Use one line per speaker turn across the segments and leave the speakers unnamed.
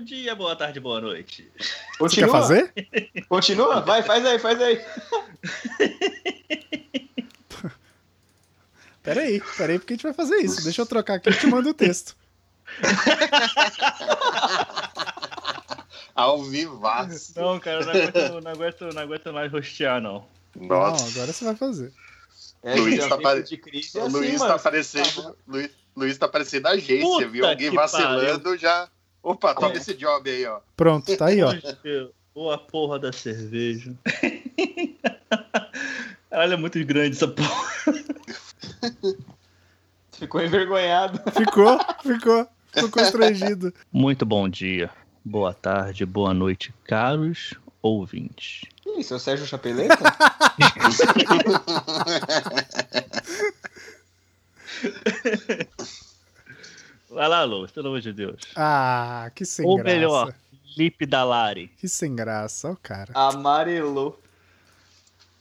Bom dia, boa tarde, boa noite.
Você quer
Continua?
fazer?
Continua? Vai, faz aí, faz aí.
Pera aí, pera aí, porque a gente vai fazer isso. Deixa eu trocar aqui e te mando o texto.
Ao vivaço.
Não, cara, eu não aguento, não aguento, não aguento mais rostear, não.
Não,
Nossa.
agora você vai fazer.
É,
Luiz tá pare-
de crise
o
assim,
Luiz
mano.
tá parecendo. Luiz, Luiz tá parecendo a agência,
Puta
viu? Alguém vacilando já. Opa, toma
É.
esse job aí, ó.
Pronto, tá aí, ó.
Ou a porra da cerveja. Olha, é muito grande essa porra.
Ficou envergonhado.
Ficou, ficou. Ficou constrangido.
Muito bom dia, boa tarde, boa noite, caros ouvintes.
É o Sérgio Chapeleta?
Vai lá, Lois, pelo amor de Deus.
Ah, que sem
Ou
graça.
melhor, Lipe Dalari.
Que sem graça, ó o cara.
Amarelou.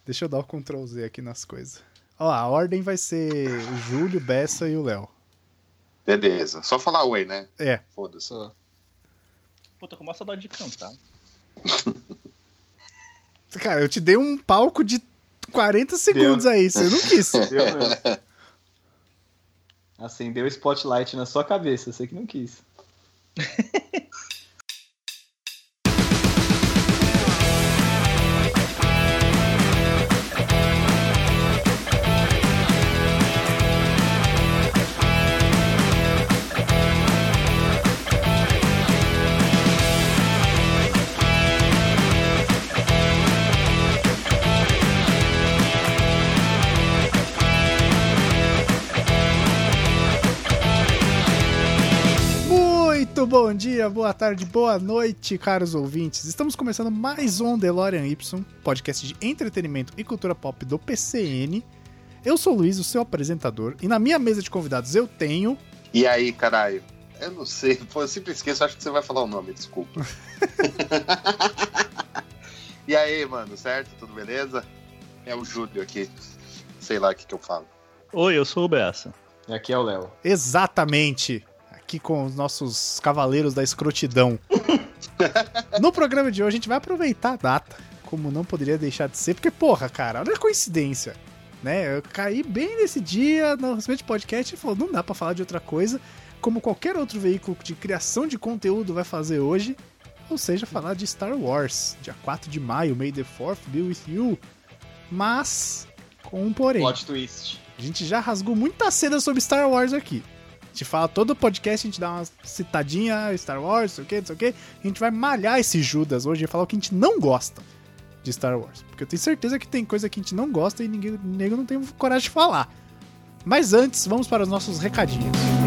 Deixa eu dar o Ctrl Z aqui nas coisas. Ó, a ordem vai ser o Júlio, Bessa e o Léo.
Beleza. Só falar oi, né?
É.
Foda-se.
Só.
Puta, com uma saudade de cantar.
Cara, eu te dei um palco de 40 segundos aí, você não quis.
Deu mesmo. Acendeu o spotlight na sua cabeça, você que não quis.
Muito bom dia, boa tarde, boa noite, caros ouvintes. Estamos começando mais um DeLorean Y, podcast de entretenimento e cultura pop do PCN. Eu sou o Luiz, o seu apresentador, e na minha mesa de convidados eu tenho.
E aí, caralho? Eu não sei. Pô, eu sempre esqueço, acho que você vai falar o nome, desculpa. e aí, mano, certo? Tudo beleza? É o Júlio aqui. Sei lá o que, que eu falo.
Oi, eu sou o Bessa.
E aqui é o Léo.
Exatamente. Aqui com os nossos cavaleiros da escrotidão. no programa de hoje a gente vai aproveitar a data, como não poderia deixar de ser, porque, porra, cara, olha a coincidência. Né? Eu caí bem nesse dia no recebimento de podcast e falou: não dá pra falar de outra coisa, como qualquer outro veículo de criação de conteúdo vai fazer hoje, ou seja, falar de Star Wars, dia 4 de maio, May the 4th be with you. Mas, com um porém.
Plot twist.
A gente já rasgou muita cena sobre Star Wars aqui. A gente fala todo podcast, a gente dá uma citadinha, Star Wars, não sei o que, não sei o que. A gente vai malhar esse Judas hoje e falar o que a gente não gosta de Star Wars. Porque eu tenho certeza que tem coisa que a gente não gosta e ninguém nego não tem coragem de falar. Mas antes, vamos para os nossos recadinhos.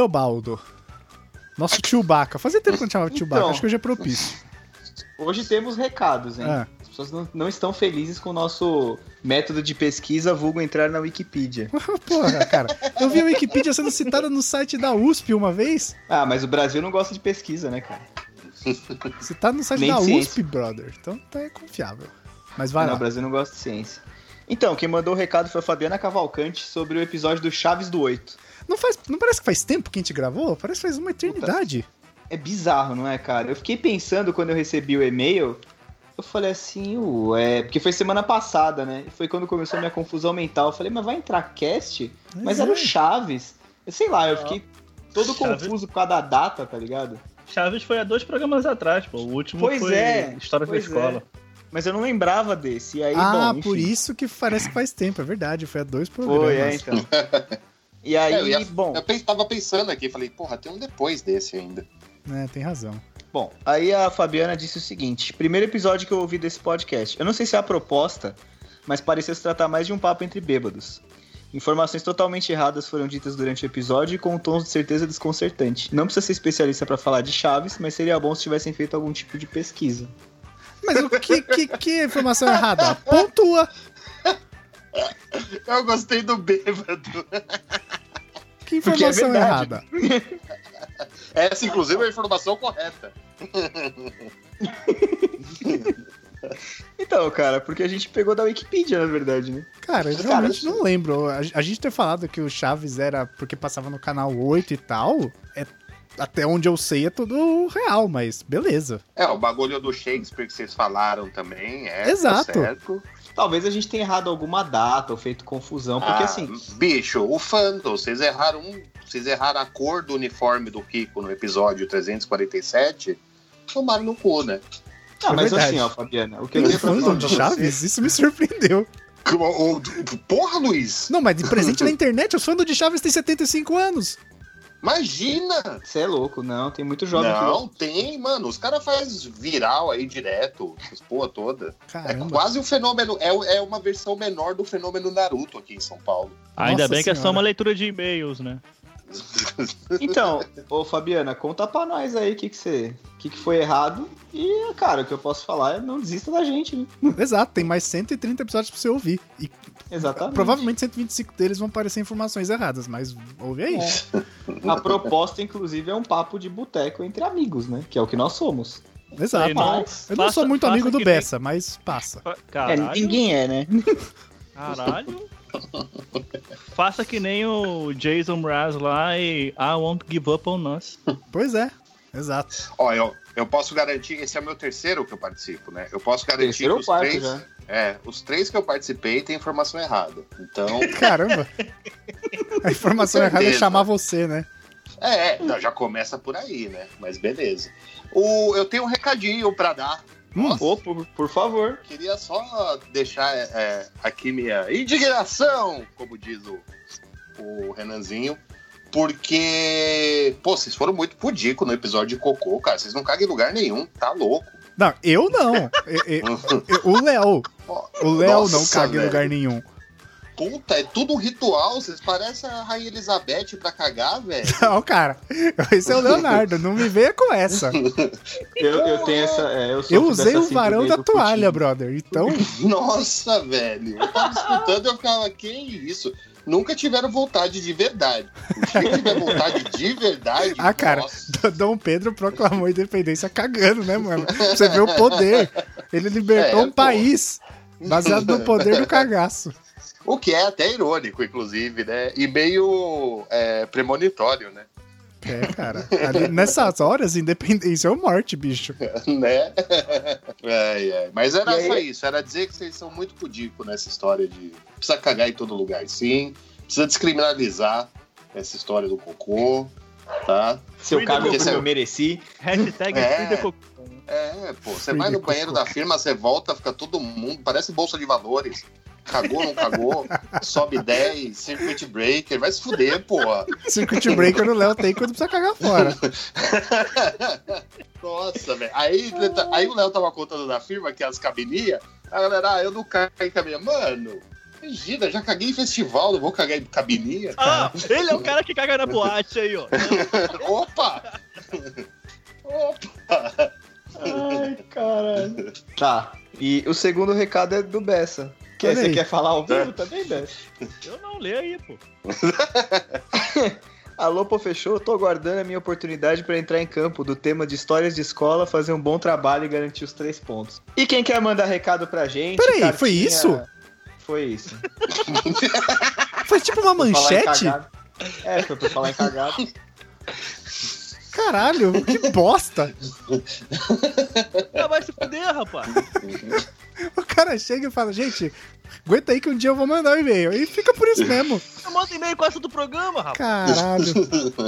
Leobaldo. Nosso Chewbacca. Fazia tempo que não chamava de Chewbacca,
Então.
acho que hoje é propício.
Hoje temos recados, hein?
Ah.
As pessoas não, não estão felizes com o nosso método de pesquisa, vulgo entrar na Wikipedia.
Porra, cara. Eu vi a Wikipedia sendo citada no site da USP uma vez.
Ah, mas o Brasil não gosta de pesquisa, né, cara?
Citada no site
Nem
da
ciência.
USP, brother. Então tá é confiável. Mas vai
não,
lá.
o Brasil não gosta de ciência. Então, quem mandou o recado foi a Fabiana Cavalcante sobre o episódio do Chaves do 8.
Não, faz, não parece que faz tempo que a gente gravou? Parece que faz uma eternidade.
É bizarro, não é, cara? Eu fiquei pensando quando eu recebi o e-mail, eu falei assim, ué, porque foi semana passada, né? Foi quando começou a minha confusão mental. Eu falei, mas vai entrar cast? Mas
é.
era o Chaves. Eu sei lá, eu fiquei todo
Chaves.
confuso por causa da data, tá ligado?
Chaves foi há dois programas atrás, pô. O último
Pois
foi
é,
História
pois
da Escola.
Mas eu não lembrava desse. E aí,
ah,
bom,
por isso que parece que faz tempo, é verdade. Foi há dois programas.
Foi, é, então. E aí,
É, eu ia-
bom,
Eu tava pensando aqui, falei, porra, tem um depois desse ainda.
É, tem razão.
bom, aí a Fabiana disse o seguinte: primeiro episódio que eu ouvi desse podcast. Eu não sei se é a proposta, mas parecia se tratar mais de um papo entre bêbados. Informações totalmente erradas foram ditas durante o episódio e com tons de certeza desconcertante. Não precisa ser especialista pra falar de Chaves, mas seria bom se tivessem feito algum tipo de pesquisa.
Mas o que, que, que informação errada? Pontua!
Eu gostei do bêbado.
Que
Porque é
informação
verdade.
errada?
Essa, inclusive, é a informação correta.
Então, cara, porque a gente pegou da Wikipedia, na verdade, né?
Cara, eu
Cara,
realmente não lembro. A, a gente ter falado que o Chaves era porque passava no canal 8 e tal, é, até onde eu sei é tudo real, mas beleza.
É, o bagulho do Shakespeare que vocês falaram também, é. tá
Exato.
certo.
Talvez a gente tenha errado alguma data ou feito confusão, porque
Ah,
assim,
Bicho, o fandom, vocês erraram um. Vocês erraram a cor do uniforme do Kiko no episódio 347. Tomaram no cu, né?
Ah, mas
verdade.
assim, ó, Fabiana, o que eu
Tem
tenho pra
fandom
falar
de Chaves? Isso me surpreendeu.
O- o- Porra, Luiz!
Não, mas de presente na internet, os fãs de Chaves têm 75 anos.
Imagina!
Você é louco, não, tem muito jovem
Não, tem, mano. Os caras fazem viral aí direto, essas porra toda. É
Caramba.
quase um fenômeno, é, é uma versão menor do fenômeno Naruto aqui em São Paulo.
Ainda
Nossa
bem que é só
Senhora.
uma leitura de e-mails, né?
que... Então, ô Fabiana, conta pra nós aí o que que você... O que que foi errado e, cara, o que eu posso falar é não desista da gente, né?
Exato, tem mais 130 episódios pra você ouvir. E
Exatamente.
provavelmente 125 deles vão parecer informações erradas, mas ouve aí.
A proposta, inclusive, é um papo de boteco entre amigos, né? Que é o que nós somos.
Exato.
Não-
eu não sou muito amigo do
nem-
Bessa, mas passa.
É,
Caralho,
ninguém é, né?
caralho. Faça que nem o Jason Mraz lá e I won't give up on us.
Pois é, exato.
Ó, eu, eu posso garantir, esse é o meu terceiro que eu participo, né? Eu posso garantir
Terceiro
que os
quarto
três.
já.
É, os três que eu participei têm informação errada. Então.
Caramba. A informação errada é chamar você, né?
É, é, já começa por aí, né? Mas beleza. O, eu tenho um recadinho pra dar.
Hum.
Ô, por, por favor.
Queria só deixar é, aqui minha indignação, como diz o, o Renanzinho, porque, pô, vocês foram muito pudico no episódio de Cocô, cara. Vocês não cagam em lugar nenhum, tá louco.
Não, eu não. Eu- eu- eu- o Léo. O Léo não caga em lugar nenhum.
Puta, é tudo um ritual. Vocês parecem a Rainha Elizabeth pra cagar, velho.
Não, cara. Esse é o Leonardo. Não me venha com essa.
Eu, eu tenho essa. é, eu
Eu usei o varão da toalha,
putinho.
brother. Então,
Nossa, velho. Eu tava escutando e eu ficava, que isso? Nunca tiveram vontade de verdade. O dia que tiver vontade de verdade.
Ah, cara.
nossa.
Dom Pedro proclamou a independência cagando, né, mano? Você vê o poder. Ele libertou
É,
um
pô.
país baseado no poder do cagaço.
O que é até irônico, inclusive, né? E meio é, premonitório, né?
É, cara. Ali, nessas horas, independência ou morte, bicho.
né? É, é. Mas era
aí-
só isso, era dizer que vocês são muito pudico nessa história de precisa cagar em todo lugar, sim. Precisa descriminalizar essa história do cocô, tá?
Se eu cago eu mereci.
Hashtag
É.
Cocô.
É, pô, você vai no banheiro da firma, você volta, fica todo mundo, parece bolsa de valores. Cagou, não cagou, sobe 10, circuit breaker, vai se fuder, porra.
Circuit breaker o Léo tem quando precisa cagar fora.
Nossa, velho. Aí, aí o Léo tava contando da firma que as cabininhas, a galera, ah, eu não cago em cabininha. Mano, imagina, já caguei em festival, não vou cagar em cabininha.
Ah, ele é o cara que caga na boate aí, ó.
Opa! Opa!
Ai, caralho. Tá. E o segundo recado é do Bessa. Que você quer falar ao vivo também, Bessa?
Eu não leio aí, pô.
Alô, pô, fechou? Eu tô aguardando a minha oportunidade pra entrar em campo do tema de histórias de escola, fazer um bom trabalho e garantir os três pontos. E quem quer mandar recado pra gente?
Peraí, foi isso?
Foi isso.
Foi tipo uma manchete?
É, foi pra falar em cagado.
Caralho, que bosta.
Ah, vai se fuder, rapaz.
O cara chega e fala, gente, aguenta aí que um dia eu vou mandar um e-mail. E fica por isso mesmo.
Eu mando e-mail com essa do programa, rapaz.
Caralho.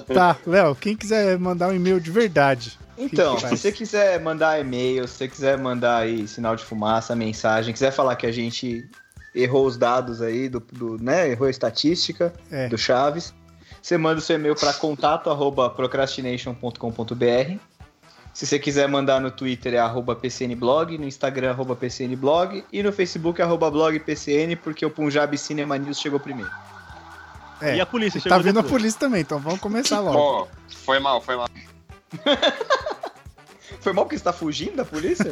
Tá, Léo, quem quiser mandar um e-mail de verdade.
Então, se você quiser mandar e-mail, se você quiser mandar aí sinal de fumaça, mensagem, quiser falar que a gente errou os dados aí, do, do né, errou a estatística
É.
do Chaves, você manda o seu e-mail para contato arroba procrastination.com.br. Se você quiser mandar no Twitter é arroba PCNblog, no Instagram arroba PCNblog e no Facebook arroba blog PCN, porque o Punjab Cinema News chegou primeiro.
É,
E a polícia
tá
chegou
vindo a polícia também, então vamos começar logo.
Pô, foi mal, foi mal.
Foi mal porque você tá fugindo da polícia?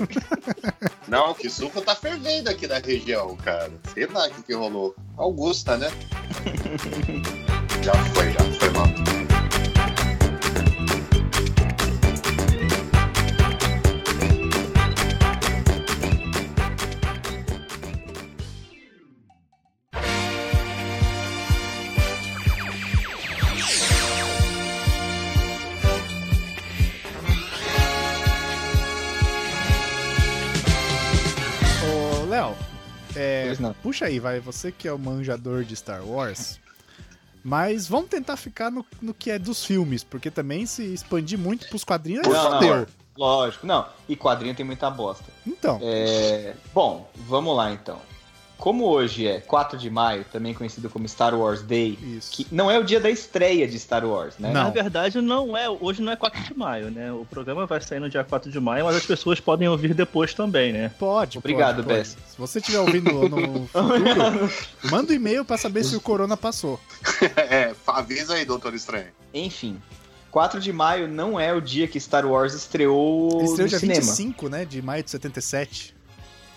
Não, que suco tá fervendo aqui na região, cara. Sei lá o que, que rolou. Augusta, né? já foi, já foi mal.
É,
não.
puxa aí, vai, você que é o manjador de Star Wars. Mas vamos tentar ficar no, no que é dos filmes, porque também se expandir muito pros quadrinhos, aí
Não, não.
fodeu.
Lógico, não. E quadrinho tem muita bosta.
Então,
É, Bom, vamos lá então. Como hoje é 4 de maio, também conhecido como Star Wars Day,
isso.
que não é o dia da estreia de Star Wars, né?
Não.
Na verdade, não é. Hoje não é 4 de maio, né? O programa vai sair no dia 4 de maio, mas as pessoas podem ouvir depois também, né?
Pode,
Obrigado,
pode, pode.
Bess.
Se você estiver ouvindo no futuro, manda um e-mail pra saber se o Corona passou.
é, avisa aí, Doutor Estranho.
Enfim, 4 de maio não é o dia que Star Wars estreou
Ele estreou
no
dia
cinema.
25, né, de maio de 77.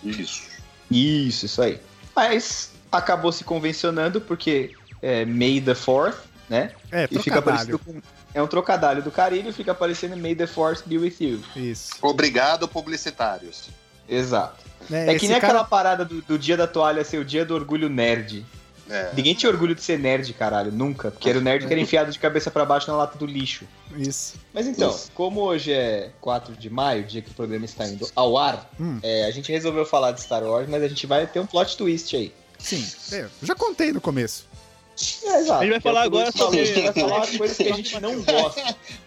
Isso.
Isso, isso aí. Mas acabou se convencionando porque é May the 4th, né?
É,
E fica
trocadilho.
parecido com. É um trocadilho do carilho e fica aparecendo May the Force be with you.
Isso.
Obrigado, publicitários.
Exato.
É,
É, que nem
cara-
aquela parada do, do dia da toalha ser o dia do orgulho nerd.
É.
Ninguém tinha orgulho de ser nerd, caralho, nunca. Porque era o nerd que era enfiado de cabeça pra baixo na lata do lixo.
Isso.
Mas então,
Isso.
como hoje é 4 de maio, dia que o programa está indo ao ar,
Hum.
é, a gente resolveu falar de Star Wars, mas a gente vai ter um plot twist aí.
Sim. É, eu já contei no começo.
É, exato.
A gente vai
Que é
falar agora
falou,
sobre-
A gente vai falar coisas que a gente não gosta.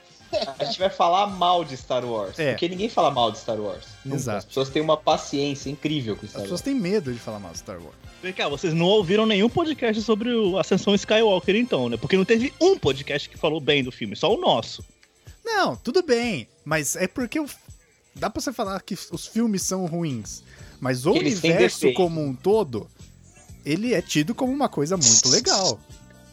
A gente vai falar mal de Star Wars.
É.
Porque ninguém fala mal de Star Wars. Nunca.
Exato.
As pessoas têm uma paciência incrível com
As
Star
pessoas
Wars.
têm medo de falar mal de Star Wars.
Vem cá, vocês não ouviram nenhum podcast sobre o Ascensão Skywalker, então, né? Porque não teve um podcast que falou bem do filme, só o nosso.
Não, tudo bem. Mas é porque o- dá pra você falar que os filmes são ruins. Mas o
eles
universo como um todo, ele é tido como uma coisa muito legal.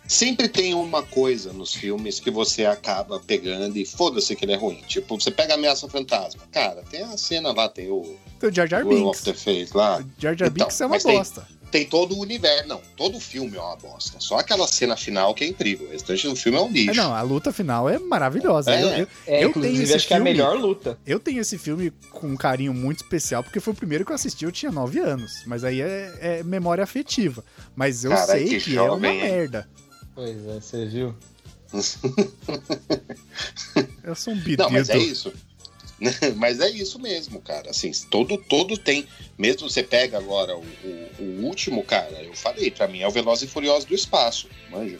Sempre tem uma coisa nos filmes que você acaba pegando e foda-se que ele é ruim. Tipo, você pega Ameaça Fantasma. Cara, tem a cena lá, tem o
Então, Jar Jar
World
Binks.
of the Face lá.
O Jar Jar
Então,
Binks é uma
mas tem-
bosta.
Tem todo o universo. Não, todo filme é uma bosta. Só aquela cena final que é incrível. O restante do filme é um
É,
lixo.
não, a luta final é maravilhosa.
É.
Eu, eu-
É,
Eu
inclusive,
tenho esse
acho que é a
filme.
melhor luta.
eu tenho esse filme com um carinho muito especial, porque foi o primeiro que eu assisti, eu tinha 9 anos. Mas aí é, é memória afetiva. Mas eu
Cara,
sei
que
que, é uma merda.
Pois é, você viu?
Eu sou um
Não, mas é isso. mas é isso mesmo, cara. Assim, todo, todo tem. Mesmo você pega agora o, o, o último, cara, eu falei, pra mim é o Velozes e Furiosos do espaço, manja.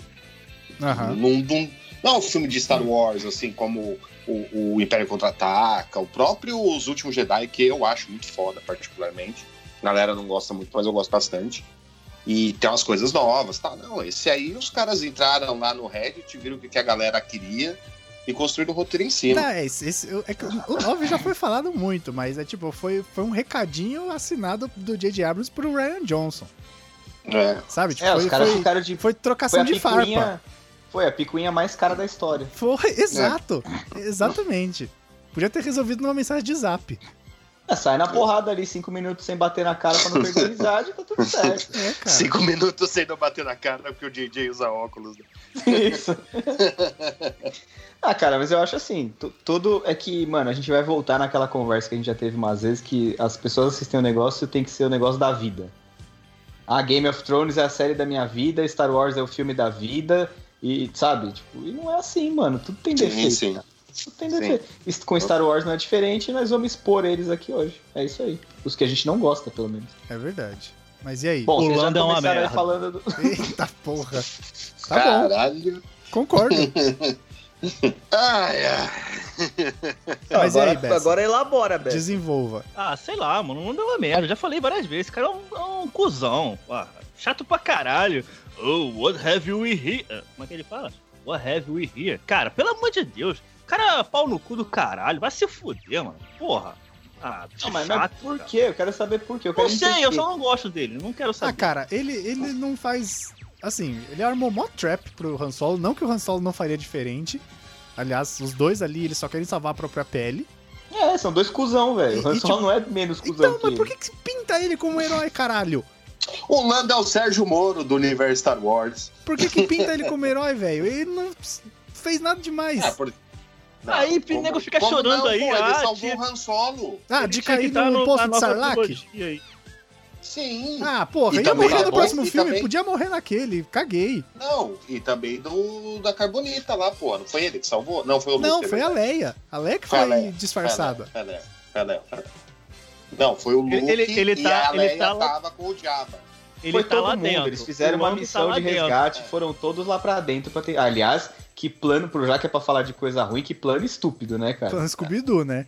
Não, não, não é um filme de Star Wars, assim, como o, o Império Contra-Ataca, o próprio Os Últimos Jedi, que eu acho muito foda, particularmente. A galera não gosta muito, mas eu gosto bastante. E tem umas coisas novas, tá? Não, esse aí os caras entraram lá no Reddit, viram o que que a galera queria e construíram o roteiro em cima.
Tá, esse, esse- é que o 9 já foi falado muito, mas é tipo, foi, foi um recadinho assinado do J.J. Abrams pro Ryan Johnson.
É.
Sabe? Tipo,
É, os
foi,
caras
foi,
ficaram de.
foi
Foi
trocação
a
de farpa.
picuinha. Foi a picuinha mais cara da história.
Foi, exato. Exatamente. Podia ter resolvido numa mensagem de zap.
É, sai na porrada ali, cinco minutos sem bater na cara pra não perder a amizade, tá tudo certo.
É, cara.
Cinco minutos sem não bater na cara porque o JJ usa óculos. né?
Isso. ah, cara, mas eu acho assim, tu- tudo é que, mano, a gente vai voltar naquela conversa que a gente já teve umas vezes que as pessoas assistem o negócio tem que ser o negócio da vida. Ah, Game of Thrones é a série da minha vida, Star Wars é o filme da vida, e sabe? Tipo, e não é assim, mano. Tudo tem
Sim,
defeito.
sim.
cara. Tem Com Star Wars não é diferente, e nós vamos expor eles aqui hoje. É isso aí. Os que a gente não gosta, pelo menos.
É verdade. Mas e aí?
Bom, vocês já
Holanda é uma merda.
falando do.
Eita porra. Tá bom,
Caralho.
concordo.
Ai, ai.
Mas e
agora,
aí, Bessa?
agora elabora, Beto.
Desenvolva.
Ah, sei lá, mano, não deu uma merda. Já falei várias vezes. Esse cara é um, é um cuzão. Ah, chato pra caralho. Oh, what have we here? Ah, Como é que ele fala? What have we here? Cara, pelo amor de Deus. Cara, é pau no cu do caralho. Vai se fuder, mano. Porra. Ah,
Não, mas, mas
chato,
por
cara.
quê? Eu quero saber por quê. Eu
Não
quero
sei, eu
entender.
só não gosto dele. Não quero
Ah,
saber.
cara, ele, ele não faz assim, ele armou mó trap pro Han Solo, não que o Han Solo não faria diferente. Aliás, os dois ali, eles só querem salvar a própria pele.
É, são dois cuzão, velho. O Han Solo
tipo,
não é menos cuzão
Então,
que
mas por que, que pinta ele como um herói, caralho?
O Lando é o Sérgio Moro do universo Star Wars.
Por que, que pinta ele como herói, velho? Ele não fez nada demais.
Ah, por...
Aí, o nego fica chorando
não,
aí,
Pô, ele
ah,
salvou
tinha-
o Han Solo.
ah,
Ele
de cair
tá
no
no-
posto
na
de Sarlacc?
Sim.
Ah, porra,
E
ia
também
morrer
tá
no
bom,
próximo
e
filme,
também-
podia morrer naquele, caguei.
Não, e também do da Carbonita lá, pô. Não foi ele que salvou? Não, foi o
Não,
Luke, é
foi a
verdade.
Leia. A Leia que
Foi
foi,
a Leia.
disfarçada.
Foi a Leia, foi a Leia, foi a Leia. Não, foi o Luke
Ele- ele- ele
e
tá-
a
ele
Leia
tá lá-
tava com o Jabba.
Ele
Foi
tá
todo
lá
mundo,
dentro.
eles fizeram
O
uma
tá
missão
lá
de resgate,
É.
foram todos lá pra dentro pra ter. Aliás, que plano pro já que é pra falar de coisa ruim, que plano estúpido, né, cara?
Falando Scooby-Doo, né?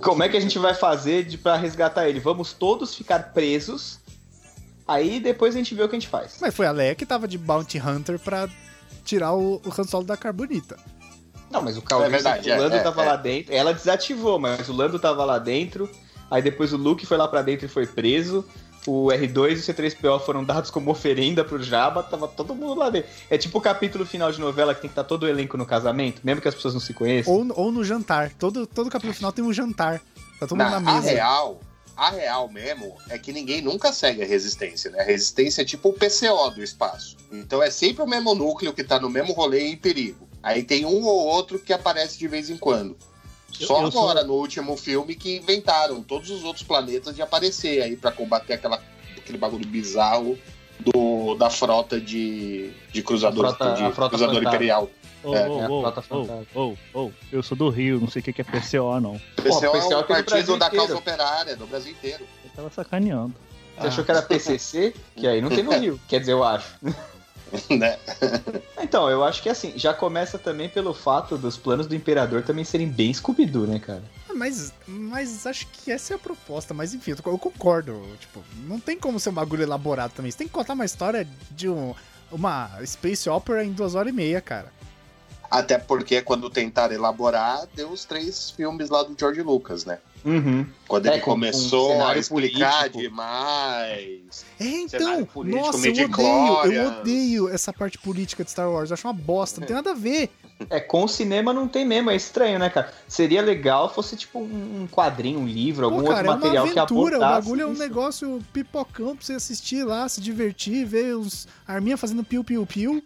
Como é que a gente vai fazer de, pra resgatar ele? Vamos todos ficar presos. Aí depois a gente vê o que a gente faz.
Mas foi a Leia que tava de Bounty Hunter pra tirar o, o Han Solo da Carbonita.
Não, mas o Calvin,
É verdade,
o
é,
Lando
é,
tava
é.
lá dentro. Ela desativou, mas o Lando tava lá dentro. Aí depois o Luke foi lá pra dentro e foi preso. O R2 e o C3PO foram dados como oferenda pro Jabba. Tava todo mundo lá dentro. É tipo o capítulo final de novela que tem que estar todo o elenco no casamento, mesmo que as pessoas não se conheçam.
Ou, ou no jantar. Todo, todo capítulo final tem um jantar. Tá todo mundo
Na-
na
a
mesa.
real, a real mesmo é que ninguém nunca segue a resistência, né? A resistência é tipo o PCO do espaço. Então é sempre o mesmo núcleo que tá no mesmo rolê em perigo. Aí tem um ou outro que aparece de vez em quando. Só
eu sou-
agora, no último filme, que inventaram todos os outros planetas de aparecer aí pra combater aquela, aquele bagulho bizarro do, da frota de, de cruzador,
A frota-
de
a frota
cruzador
fantasma.
imperial.
Ô,
É,
ô,
é
ô, ô, eu sou do Rio, não sei o que é PCO, não.
PCO
PCO
é o partido da causa operária do Brasil inteiro.
Eu tava sacaneando.
Você achou que era PCC? Que aí não tem no Rio. Quer dizer, eu acho.
né?
Então, eu acho que assim, já começa também pelo fato dos planos do Imperador também serem bem Scooby-Doo, né, cara?
Ah, Mas, mas acho que essa é a proposta. Mas enfim, eu eu concordo. Tipo, não tem como ser um bagulho elaborado também. Você tem que contar uma história de um, uma Space Opera em duas horas e meia, cara.
Até porque quando tentaram elaborar, deu os três filmes lá do George Lucas, né?
Uhum.
Quando
É,
ele
com- com
começou a
cenário
explicar
político.
demais.
É, então.
Político,
Nossa, eu odeio. Eu odeio essa parte política de Star Wars. Eu acho uma bosta. Não tem nada a ver.
É, com o cinema não tem mesmo, é estranho, né, cara? Seria legal fosse tipo um quadrinho, um livro, algum
Pô, cara,
outro
é uma
material que
aventura. O
abordasse
bagulho é um
isso.
negócio pipocão pra você assistir lá, se divertir, ver os arminha fazendo piu-piu-piu.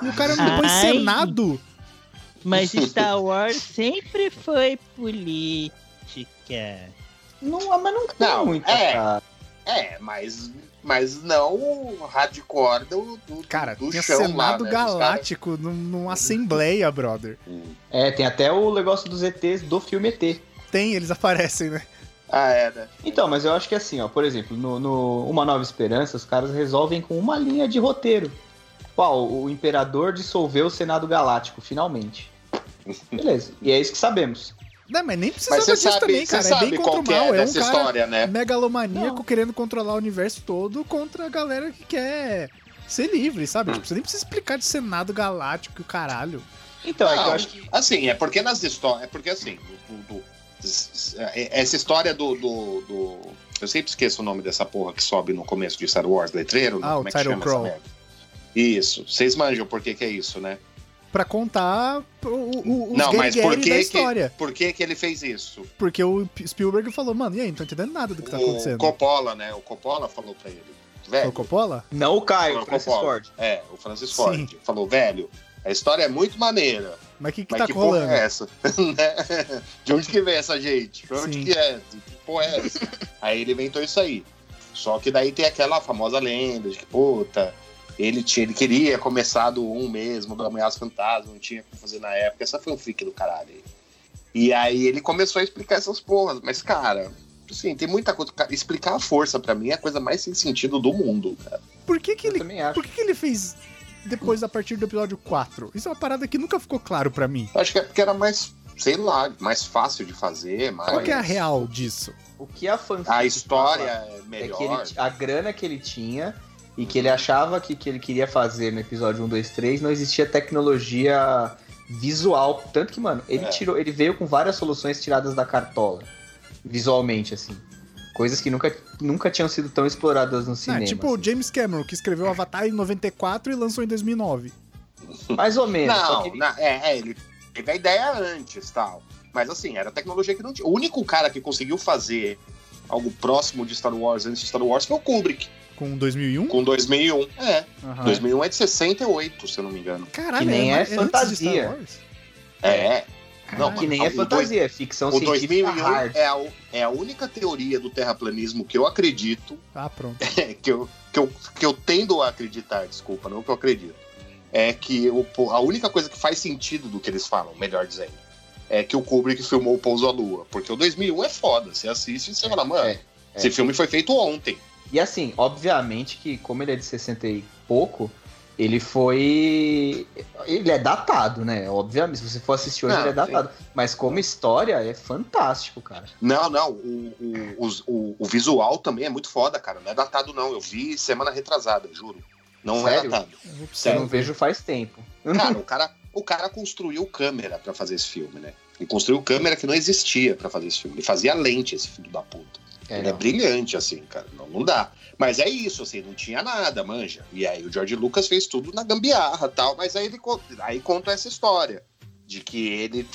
E o cara depois
Ai.
senado.
Mas Star Wars sempre foi política.
Não, mas não tem
Não,
muita,
é.
cara.
É, mas, mas não o hardcore do, do,
Cara,
do
tinha
chão
Senado
lá, né?
Galáctico num, numa assembleia, brother.
É, tem até o negócio dos ETs do filme ET.
Tem, eles aparecem, né?
Ah, é, né?
Então, mas eu acho que assim, ó, por exemplo, no, no Uma Nova Esperança, os caras resolvem com uma linha de roteiro. Qual? O Imperador dissolveu o Senado Galáctico, finalmente. Beleza. E é isso que sabemos.
Não, mas nem
Mas
precisava
você
disso
sabe,
também, cara. É bem
qual
contra o mal.
é
É um cara
história, né?
megalomaníaco
Não.
querendo controlar o universo todo contra a galera que quer ser livre, sabe? Tipo, você nem precisa explicar de Senado Galáctico e o caralho.
Então, é que eu
Não,
acho que.
Assim, é porque nas histórias. É porque assim, do- do- essa história do, do, do- Eu sempre esqueço o nome dessa porra que sobe no começo de Star Wars, letreiro. né?
Ah, o
Como é que chama merda? Isso. Vocês manjam por que, que é isso, né?
Pra contar o, o, os
Não, mas por que
da
que-
história.
Por que, que ele fez isso?
Porque o Spielberg falou, mano, e aí, não tô entendendo nada do que tá
o
acontecendo.
Coppola, né? O Coppola falou pra ele. Velho,
o Coppola?
Não o Caio, o Francis
Coppola.
Ford.
É, o Francis
Sim.
Ford. Falou, velho, a história é muito maneira.
Mas o que que
mas
tá
que porra
rolando?
é essa? Né? De onde que vem essa gente? De onde
Sim.
que é? Que porra é essa? aí ele inventou isso aí. Só que daí tem aquela famosa lenda de que, puta, ele, tinha, ele queria começar do um mesmo, do Ameaça Fantasma, não tinha como fazer na época. Essa foi um fique do caralho aí. E aí ele começou a explicar essas porras. Mas, cara, assim, tem muita coisa. Cara, explicar a força pra mim é a coisa mais sem sentido do mundo, cara.
Por que que
Eu
ele, por que que ele fez depois a partir do episódio 4? Isso é uma parada que nunca ficou claro pra mim.
Eu acho que é porque era mais, sei lá, mais fácil de fazer, mais...
Qual que é a real disso?
O que a fanfic
A história é
é
melhor.
que ele, a grana que ele tinha e que ele achava que, que ele queria fazer no episódio 1, 2, 3 não existia tecnologia visual. Tanto que, mano, ele
É.
tirou, ele veio com várias soluções tiradas da cartola. Visualmente, assim. Coisas que nunca, nunca tinham sido tão exploradas no
Ah,
cinema.
tipo o
assim.
James Cameron, que escreveu Avatar em 94 e lançou em 2009.
Mais ou menos.
Não,
que ele-
na- é, é, ele teve a ideia antes tal. Mas assim, era tecnologia que não tinha. O único cara que conseguiu fazer algo próximo de Star Wars antes de Star Wars foi o Kubrick,
Com 2001?
com 2001. É,
Aham.
2001 é de 68, se eu não me engano.
Caralho,
Que nem é
de
fantasia.
É, não,
que nem
o
é
dois-
fantasia, é ficção
O
científica
2001
hard.
é a, é a única teoria do terraplanismo que eu acredito,
Ah, pronto.
que eu, que, eu, que eu tendo a acreditar, desculpa, não que eu acredito. É que o, a única coisa que faz sentido do que eles falam, melhor dizendo, é que o Kubrick filmou o Pouso à Lua. Porque o 2001 é foda. Você assiste e você fala, mano,
É,
esse filme foi feito ontem.
E assim, obviamente que como ele é de 60 e pouco, ele foi. Ele é datado, né? Obviamente, se você for assistir hoje,
Não,
ele é datado. Mas como história, é fantástico, cara.
Não, não, o, o, o, o visual também é muito foda, cara. Não é datado, não. Eu vi semana retrasada, juro. Não
Sério?
é datado.
Eu
não vejo faz tempo.
Cara, o cara, o cara construiu câmera pra fazer esse filme, né? Ele construiu câmera que não existia pra fazer esse filme. Ele fazia lente, esse filho da puta.
É,
Ele é
não.
brilhante, assim, cara. Não, não dá. Mas é isso, assim, não tinha nada, manja. E aí o George Lucas fez tudo na gambiarra tal. Mas aí ele aí conta essa história. De que ele,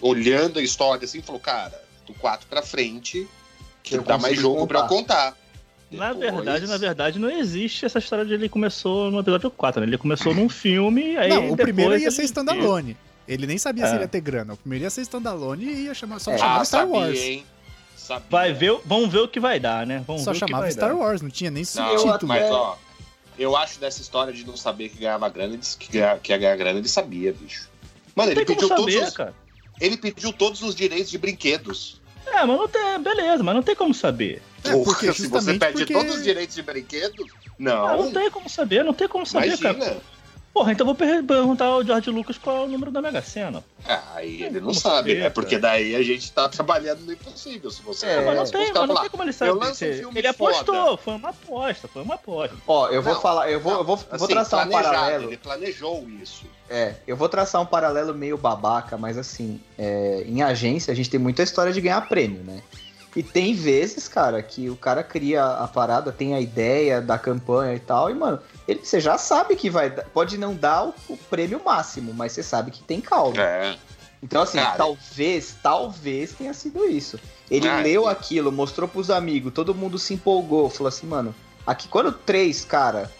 olhando a história assim, falou, cara, do 4 pra frente, que
Eu
dá mais jogo pra eu contar.
Na
Depois-
verdade, na verdade, não existe essa história de ele começou no episódio 4, né? Ele começou num filme, aí
Não, o primeiro ia
ele-
ser standalone. Ele nem sabia se
É.
ele ia ter grana. O primeiro ia ser standalone e ia chamar, só
É.
chamava
Ah,
Star
sabia,
Wars.
hein? Sabia.
Vai ver, vamos ver o que vai dar, né? Vamos
Só
ver o que
chamava
vai
Star
dar.
Wars, não tinha nem
Não,
Eu
subtítulo.
mas
até-
ó, eu acho dessa história de não saber que ganhava grana, ele disse que, ganha- que ia ganhar grana, ele sabia, bicho. Mano,
Não
ele pediu, todos
saber,
os,
cara.
ele pediu todos os direitos de brinquedos.
É, mas não tem. Beleza, mas não tem como saber.
É,
Porra,
porque
se você pede
porque-
todos os direitos de brinquedos,
Ah,
não.
não tem como saber, não tem como saber,
imagina.
cara. Porra, então eu vou per- perguntar ao George Lucas qual é o número da Mega Sena.
Ah, aí ele não sabe,
saber,
é porque daí a gente tá trabalhando no impossível. Se você
É,
mas não tem, mas não tem como ele
eu
saber.
lanço um filme
ele apostou,
foda.
foi uma aposta, foi uma aposta.
Ó, eu vou
Não,
falar, eu vou, eu vou,
assim,
vou traçar um paralelo.
Ele planejou isso.
É, eu vou traçar um paralelo meio babaca, mas assim, é, em agência a gente tem muita história de ganhar prêmio, né? E tem vezes, cara, que o cara cria a parada, tem a ideia da campanha e tal, e, mano, ele, você já sabe que vai dar, pode não dar o, o prêmio máximo, mas você sabe que tem caldo.
É.
Então, assim,
Cara.
talvez, talvez tenha sido isso. Ele
Ah,
leu aquilo, mostrou pros amigos, todo mundo se empolgou, falou assim, mano, aqui quando três, cara,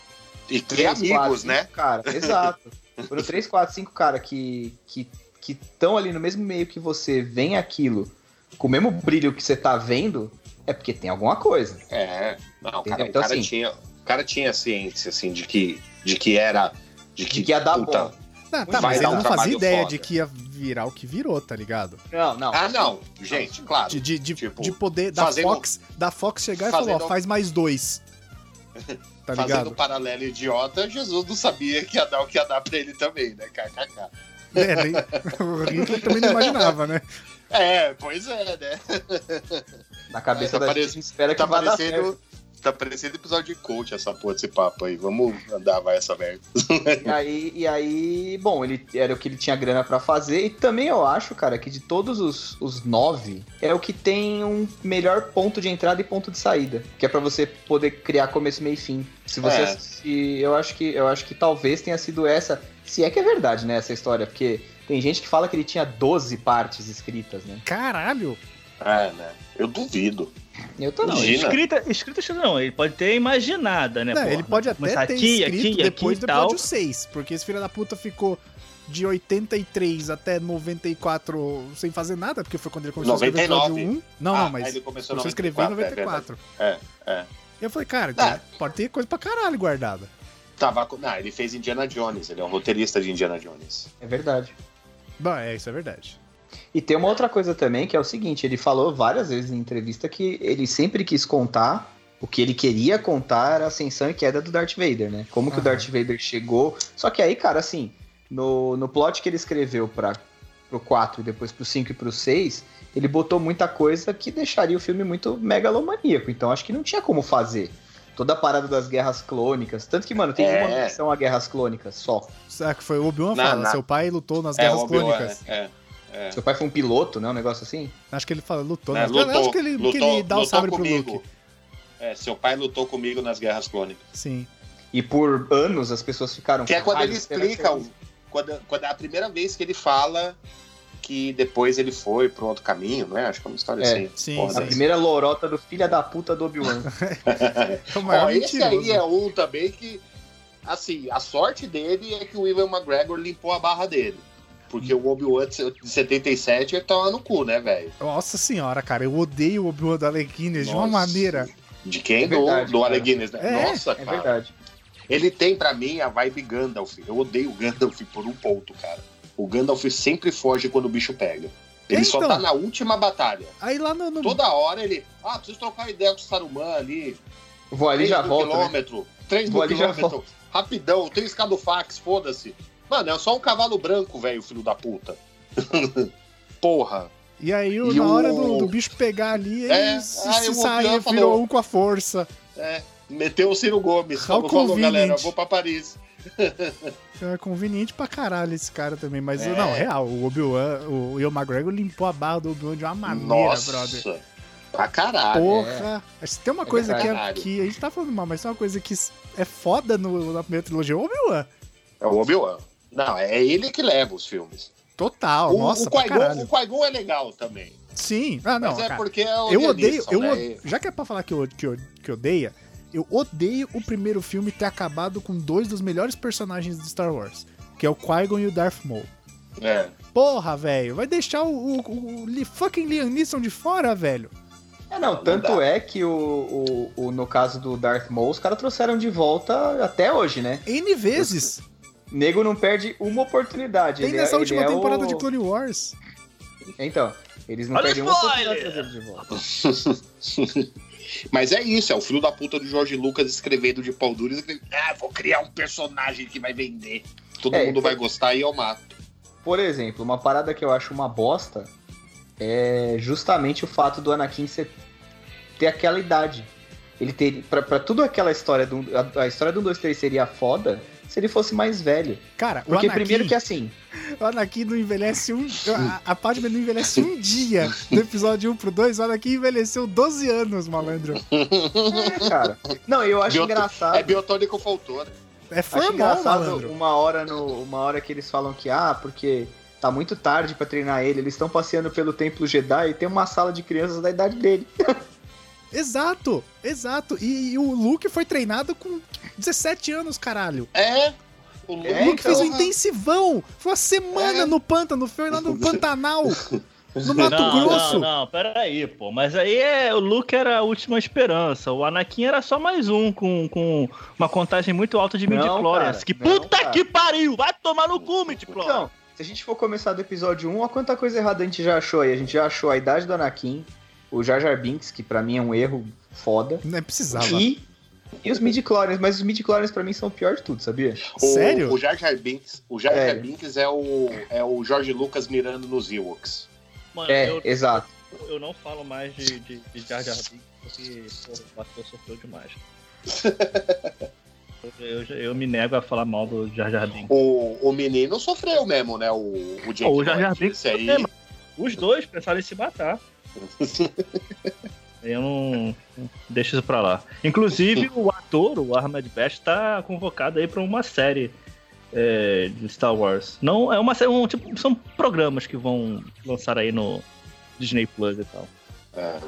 E
três,
amigos,
quatro,
né?
cinco Cara, exato. Quando três, quatro, cinco cara que que que estão ali no mesmo meio que você, vem aquilo com o mesmo brilho que você tá vendo, é porque tem alguma coisa.
É. Não, cara,
Então,
o cara
assim-
tinha, o cara tinha ciência assim de que de que era de que,
De que ia dar
puta,
bom.
Ah, tá, mas ele
um
não fazia ideia
foda.
de que ia virar o que virou, tá ligado?
Não, não.
Ah, não, gente, claro.
De, de, de,
Tipo,
de poder da
fazendo-
Fox, da Fox chegar e falar, ó,
fazendo-
faz mais dois. Tá
Fazendo um
ligado?
paralelo idiota, Jesus não sabia que ia dar o que ia dar pra ele também, né? KKK.
É, nem, o Hitler também não imaginava, né?
É, pois é, né?
Na cabeça
Tá
da
parec-
gente, espera que
Tá parecendo, tá parecendo episódio de coach essa porra desse papo aí. Vamos andar, vai essa merda.
E aí, e aí, bom, ele era o que ele tinha grana pra fazer. E também eu acho, cara, que de todos os, os nove, é o que tem um melhor ponto de entrada e ponto de saída. Que é pra você poder criar começo, meio e fim. Se você
É.
assistir, eu acho que eu acho que talvez tenha sido essa. Se é que é verdade, né, essa história, porque tem gente que fala que ele tinha 12 partes escritas, né?
Caralho!
É, né? Eu duvido.
Eu tô não.
Escrita, escrita, não, ele pode ter imaginada, né?
Não,
porra?
ele pode até
Começar
ter
aqui,
escrito
aqui,
depois
aqui
do
tal.
episódio 6, porque esse filho da puta ficou de 83 até 94 sem fazer nada, porque foi quando ele começou a escrever o
99.
episódio 1. Não,
Ah,
não, mas
ele começou
começou a
em
escrever em
94,
94.
É, é.
E eu falei, cara,
Ah.
pode ter coisa pra caralho guardada.
Tava, com- não, ele fez Indiana Jones, ele é um roteirista de Indiana Jones.
É verdade.
Bom, é, isso é verdade.
E tem uma outra coisa também, que é o seguinte, ele falou várias vezes em entrevista que ele sempre quis contar, o que ele queria contar era a ascensão e queda do Darth Vader, né? Como que o
Aham.
Darth Vader chegou. Só que aí, cara, assim, no, no plot que ele escreveu para pro 4 e depois pro 5 e pro 6, ele botou muita coisa que deixaria o filme muito megalomaníaco. Então acho que não tinha como fazer. Toda a parada das guerras clônicas. Tanto que, mano, tem
É.
uma menção a guerras clônicas só.
Será que foi o Obi-Wan fala?
na-
Seu pai lutou nas
É,
Guerras Clônicas.
É. É.
Seu pai foi um piloto, né? Um negócio assim?
Acho que ele fala, lutou.
É,
né? Eu acho que ele, que ele dá o
lutou
sabre pro
comigo.
Luke.
É, seu pai lutou comigo nas Guerras Clônicas.
Sim.
E por anos as pessoas ficaram.
Que é quando
"Caralho,
ele explica,
é
o- quando, quando é a primeira vez que ele fala que depois ele foi pro outro caminho, não é? Acho que é uma história
É,
assim.
sim,
Porra
sim.
A
dessa.
primeira lorota do filho da puta do Obi-Wan.
É o maior
Ó, esse aí é um também que, assim, a sorte dele é que o Ivan McGregor limpou a barra dele. Porque o Obi-Wan de 77 ele tava no cu, né, velho?
Nossa senhora, cara, eu odeio o Obi-Wan do Alec Guinness de uma maneira.
De quem?
É verdade,
do do
cara.
Alec Guinness, né?
É,
Nossa,
É
cara.
verdade.
Ele tem pra mim a vibe Gandalf. Eu odeio o Gandalf por um ponto, cara. O Gandalf sempre foge quando o bicho pega. Ele só
Então.
tá na última batalha.
Aí lá no. no-
Toda hora ele. Ah, preciso trocar ideia com o Saruman ali.
Vou ali e já volto. Né?
quilômetro. 3
Vou
mil
ali e já
quilômetro. Rapidão, do fax, foda-se. Mano, é só um cavalo branco, velho, filho da puta. Porra.
E aí, o-
E
na
o-
hora do, do bicho pegar ali, ele
É,
se,
aí
se
Obi-Wan
virou
falou-
um com a força.
É, meteu o Ciro Gomes. Falou, falou, galera, eu vou pra Paris.
É conveniente pra caralho esse cara também. Mas,
É.
não, real, o Obi-Wan, o Ian McGregor limpou a barra do Obi-Wan de uma maneira,
Nossa.
brother.
Pra caralho.
Porra! Se tem uma
É
coisa que, é, que a gente tá falando mal, mas tem uma coisa que é foda no, na primeira trilogia, é o Obi-Wan.
É o Obi-Wan. Não, é ele que leva os filmes.
Total,
o,
nossa,
o Qui-Gon o Qui-Gon é legal também.
Sim, ah, não,
mas é
cara.
porque é o
Eu odeio, eu,
né?
já que é pra falar que, eu, que, eu, que odeia, eu odeio o primeiro filme ter acabado com dois dos melhores personagens de Star Wars, que é o Qui-Gon e o Darth Maul.
É.
Porra, velho, vai deixar o, o, o, o fucking Liam Neeson de fora, velho.
É, não,
Não
tanto
dá.
é que o, o, o- no caso do Darth Maul, os caras trouxeram de volta até hoje, né?
N vezes.
Nego não perde uma oportunidade.
Tem
Ele é-
nessa
ele
última
é
temporada
o-
de Clone Wars.
Então, eles não
Olha
perdem
o
uma oportunidade de
spoiler!
trazer ele de volta.
Mas é isso, é o filho da puta do Jorge Lucas escrevendo de pau duro. e escrevendo, Ah, vou criar um personagem que vai vender. Todo
É,
mundo vai gostar e eu mato.
Por exemplo, uma parada que eu acho uma bosta é justamente o fato do Anakin ser, ter aquela idade. Ele ter. Pra, pra tudo aquela história do. A, a história do 1, 2, 3 seria foda se ele fosse mais velho.
Cara, o
Porque
Anakin,
primeiro que assim.
o Anakin não envelhece um... A, a Padme não envelhece um dia. Do episódio 1 pro 2, o Anakin envelheceu 12 anos, malandro.
É, cara. Não, eu acho
Bioto-
engraçado.
É biotônico faltou, né?
É
Acho
formal,
engraçado
malandro.
uma hora, no, uma hora que eles falam que, ah, porque tá muito tarde pra treinar ele, eles estão passeando pelo templo Jedi e tem uma sala de crianças da idade dele.
Exato, exato. E, e o Luke foi treinado com 17 anos, caralho.
É. O
O
Luke,
É,
Luke fez um
então.
intensivão. Foi uma semana
É.
no pântano, foi lá no Pantanal. No Mato
não,
Grosso.
Não, não, peraí, pô. Mas aí é, o Luke era a última esperança. O Anakin era só mais um, com, com uma contagem muito alta de midi-chlorians. Que
não,
puta
cara.
que pariu! Vai tomar no cu, midi-chlorians.
Então, se a gente for começar do episódio 1, olha quanta coisa errada a gente já achou aí. A gente já achou a idade do Anakin, o Jar Jar Binks, que pra mim é um erro foda,
Não precisava.
e, e os midi-chlorians, mas os midi-chlorians pra mim são o pior de tudo, sabia?
o,
Sério?
O Jar Jar Binks, o Jar Jar
Sério.
Binks é o, é o Jorge Lucas mirando nos Ewoks.
Mano,
É,
eu,
exato.
eu não falo mais de, de, de Jar Jar Binks porque porra, o ator sofreu demais. Eu, eu, eu me nego a falar mal do Jar Jar Binks.
O, o menino sofreu mesmo, né? O, o Jake
o Jar Jar. Binks
aí.
sofreu, Os dois pensaram em se matar. Eu não. Deixa isso pra lá. Inclusive, o ator, o Ahmed Best, tá convocado aí pra uma série é, de Star Wars. Não, é uma série. Um, tipo, são programas que vão lançar aí no Disney Plus e tal.
É.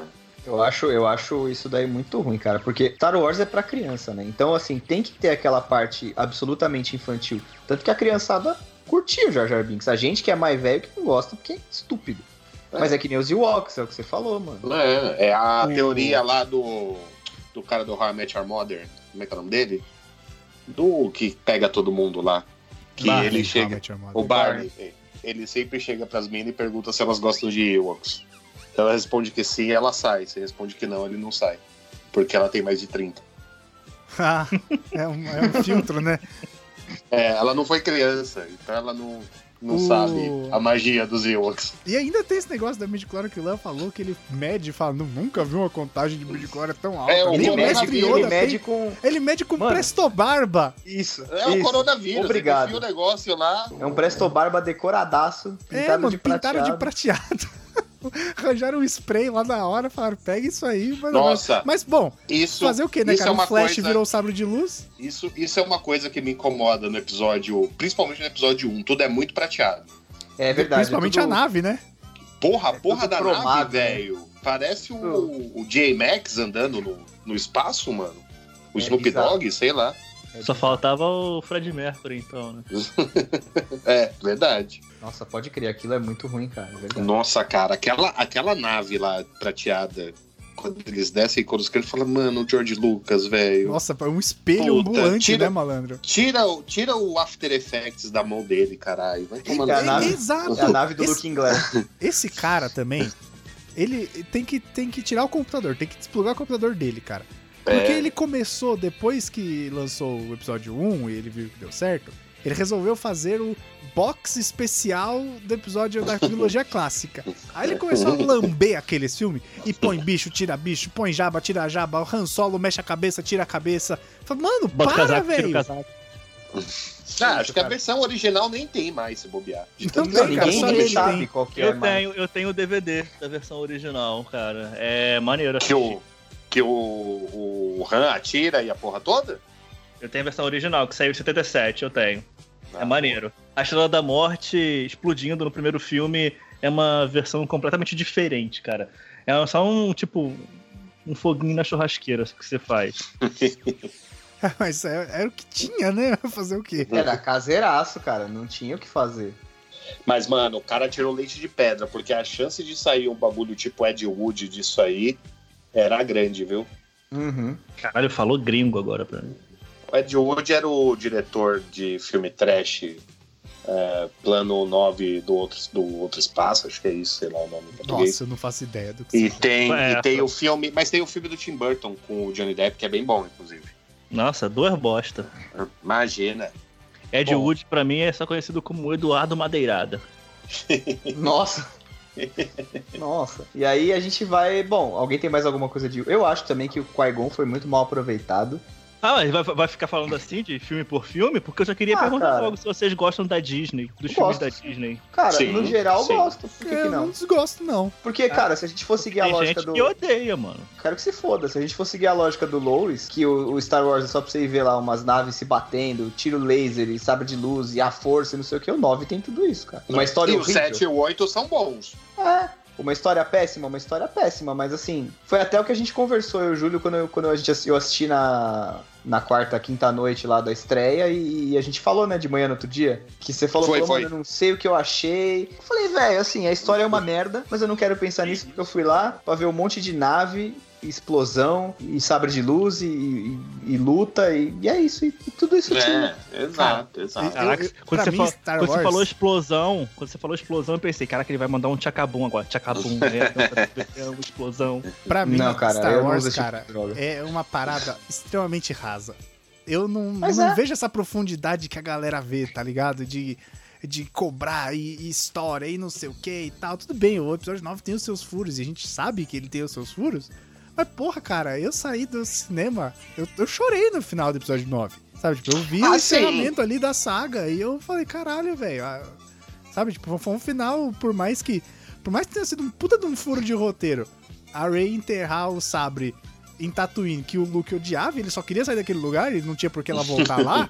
Eu acho, eu acho isso daí muito ruim, cara, porque Star Wars é pra criança, né? Então, assim, tem que ter aquela parte absolutamente infantil. Tanto que a criançada curtiu o Jar Jar Binks. A gente que é mais velho que não gosta porque é estúpido.
É.
Mas é que nem os Ewoks, é o que você falou, mano.
É, é a
O-
teoria lá do, do cara do How I Met Your Mother. Como é que é o nome dele? Do que pega todo mundo lá. Que
Barney,
ele chega.
How I Met Your Mother.
O Barney. Ele sempre chega pras minas e pergunta se elas gostam de Ewoks. Ela responde que sim, ela sai. Se responde que não, ele não sai. Porque ela tem mais de 30.
Ah, é, um, é um filtro, né?
É, ela não foi criança, então ela não. Não
O-
sabe a magia dos Ewoks.
E ainda tem esse negócio da midichlorian que o Léo falou, que ele mede e fala, "Nu- nunca vi uma contagem de midichlorian tão alta.
É, o
Nem o
Ele
mestre
mede,
Yoda
ele mede
tem-
com.
Ele mede com
Mano.
prestobarba.
Isso.
É o coronavírus.
Obrigado.
Ele o negócio lá.
É um Presto Barba decoradaço, pintado
é, mano,
de
pintaram
prateado.
de prateado. Arranjaram um spray lá na hora, falaram, pega isso aí. Mas,
Nossa.
Mas, bom,
Isso,
fazer o quê, né,
isso
cara?
é
Um
uma
flash
coisa,
virou sabre de luz.
Isso, isso é uma coisa que me incomoda no episódio, principalmente no episódio 1. Tudo é muito prateado.
É verdade.
Principalmente
é tudo-
a nave, né?
Porra,
É
porra da
cromado,
nave,
né?
velho. Parece o, o J-Max andando no, no espaço, mano. O
É
Snoop. Dogg, sei lá.
É
Só faltava o Fred Mercury, então, né?
É, verdade.
Nossa, pode crer, aquilo é muito ruim, cara. É.
Nossa, cara, aquela, aquela nave lá prateada, quando eles descem quando os caras falam, mano, o George Lucas, velho.
Nossa, é um espelho
Puta,
ambulante,
tira-
né, malandro?
Tira, o- tira o After Effects da mão dele, caralho. Vai tomar
É
no
nave-
cu.
Exato.
É a nave do
Esse-
Looking Glass.
Esse cara também, ele tem que, tem que tirar o computador, tem que desplugar o computador dele, cara. Porque
É.
ele começou, depois que lançou o episódio 1 e ele viu que deu certo, ele resolveu fazer o box especial do episódio da trilogia clássica. Aí ele começou a lamber aqueles filmes e põe bicho, tira bicho, põe jaba, tira jaba, o Han Solo mexe a cabeça, tira a cabeça. Fala, Mano,
Bota
para, velho.
Ah, acho que a versão original nem tem mais se bobear.
Então
que
cara,
Ninguém sabe qual que é,
Eu tenho, eu tenho o DVD da versão original, cara. É maneiro.
que o, que o, o Han atira e a porra toda?
Eu tenho a versão original, que saiu em 77, eu tenho. É
Ah,
maneiro. A Estrela da Morte explodindo no primeiro filme é uma versão completamente diferente, cara. É só um, tipo, um foguinho na churrasqueira que você faz.
Mas é- era o que tinha, né? Fazer o quê?
Era caseiraço, cara. Não tinha o que fazer.
Mas, mano, o cara tirou leite de pedra, porque a chance de sair um bagulho tipo Ed Wood disso aí era grande, viu?
Uhum.
Caralho, falou gringo agora pra mim.
O Ed Wood era o diretor de filme trash é, Plano 9 do outro, do outro Espaço, acho que é isso, sei lá o nome em português.
Nossa, eu não faço ideia do que
E
seja.
tem,
É,
e tem
foi.
o filme, mas tem o filme do Tim Burton com o Johnny Depp, que é bem bom, inclusive.
Nossa, duas bosta.
Imagina.
Ed
Bom.
Wood, pra mim, é só conhecido como Eduardo Madeirada.
Nossa. Nossa. E aí a gente vai. Bom, alguém tem mais alguma coisa de. Eu acho também que o Qui-Gon foi muito mal aproveitado.
Ah, mas vai, vai ficar falando assim de filme por filme? Porque eu já queria
Ah,
perguntar
cara.
logo se vocês gostam da Disney, dos
Eu
filmes
gosto.
da Disney.
Cara,
Sim,
no geral
sim.
eu gosto. Por que, que
Eu não
não?
desgosto, não.
Porque, cara, se a gente for seguir a lógica
gente
do.
que odeia, mano.
Quero que se foda. Se a gente for seguir a lógica do Lois, que o, o Star Wars é só pra você ir ver lá umas naves se batendo, tiro laser e sabre de luz e a força e não sei o que, o 9 tem tudo isso, cara. Uma história
e o
horrível.
7 e o 8 são bons.
É, uma história péssima, uma história péssima, mas assim, foi até o que a gente conversou, eu e o Júlio, quando, eu, quando a gente, eu assisti na, na quarta, quinta noite lá da estreia, e, a gente falou, né, de manhã no outro dia, que você falou,
Foi,
falou,
foi.
mano, eu não sei o que eu achei. Eu falei, velho, assim, a história é uma merda, mas eu não quero pensar nisso, porque eu fui lá pra ver um monte de nave, explosão, e sabre de luz, e, e- e luta, e, e é isso, e, e tudo isso tinha.
É, exato, exato.
Eu-
Caraca, quando, você,
mim,
fa-
Star
quando você
Wars-
falou explosão, quando você falou explosão, eu pensei, caraca, ele vai mandar um tchacabum agora. Tchacabum, é, é uma explosão.
Pra mim,
Não, cara,
Star Wars,
tipo
cara, é uma parada extremamente rasa. Eu não,
Mas
não
é.
vejo essa profundidade que a galera vê, tá ligado? De, de cobrar e, e história e não sei o que e tal. Tudo bem, o episódio 9 tem os seus furos e a gente sabe que ele tem os seus furos. Mas, porra, cara, eu saí do cinema, eu, eu chorei no final do episódio 9. Sabe, tipo, eu vi
Ah,
o
sim.
encerramento ali da saga e eu falei, caralho, velho. ah, Sabe, tipo, foi um final, por mais que. Por mais que tenha sido um puta de um furo de roteiro, a Rey enterrar o sabre em Tatooine, que o Luke odiava, ele só queria sair daquele lugar, ele não tinha por que ela voltar lá.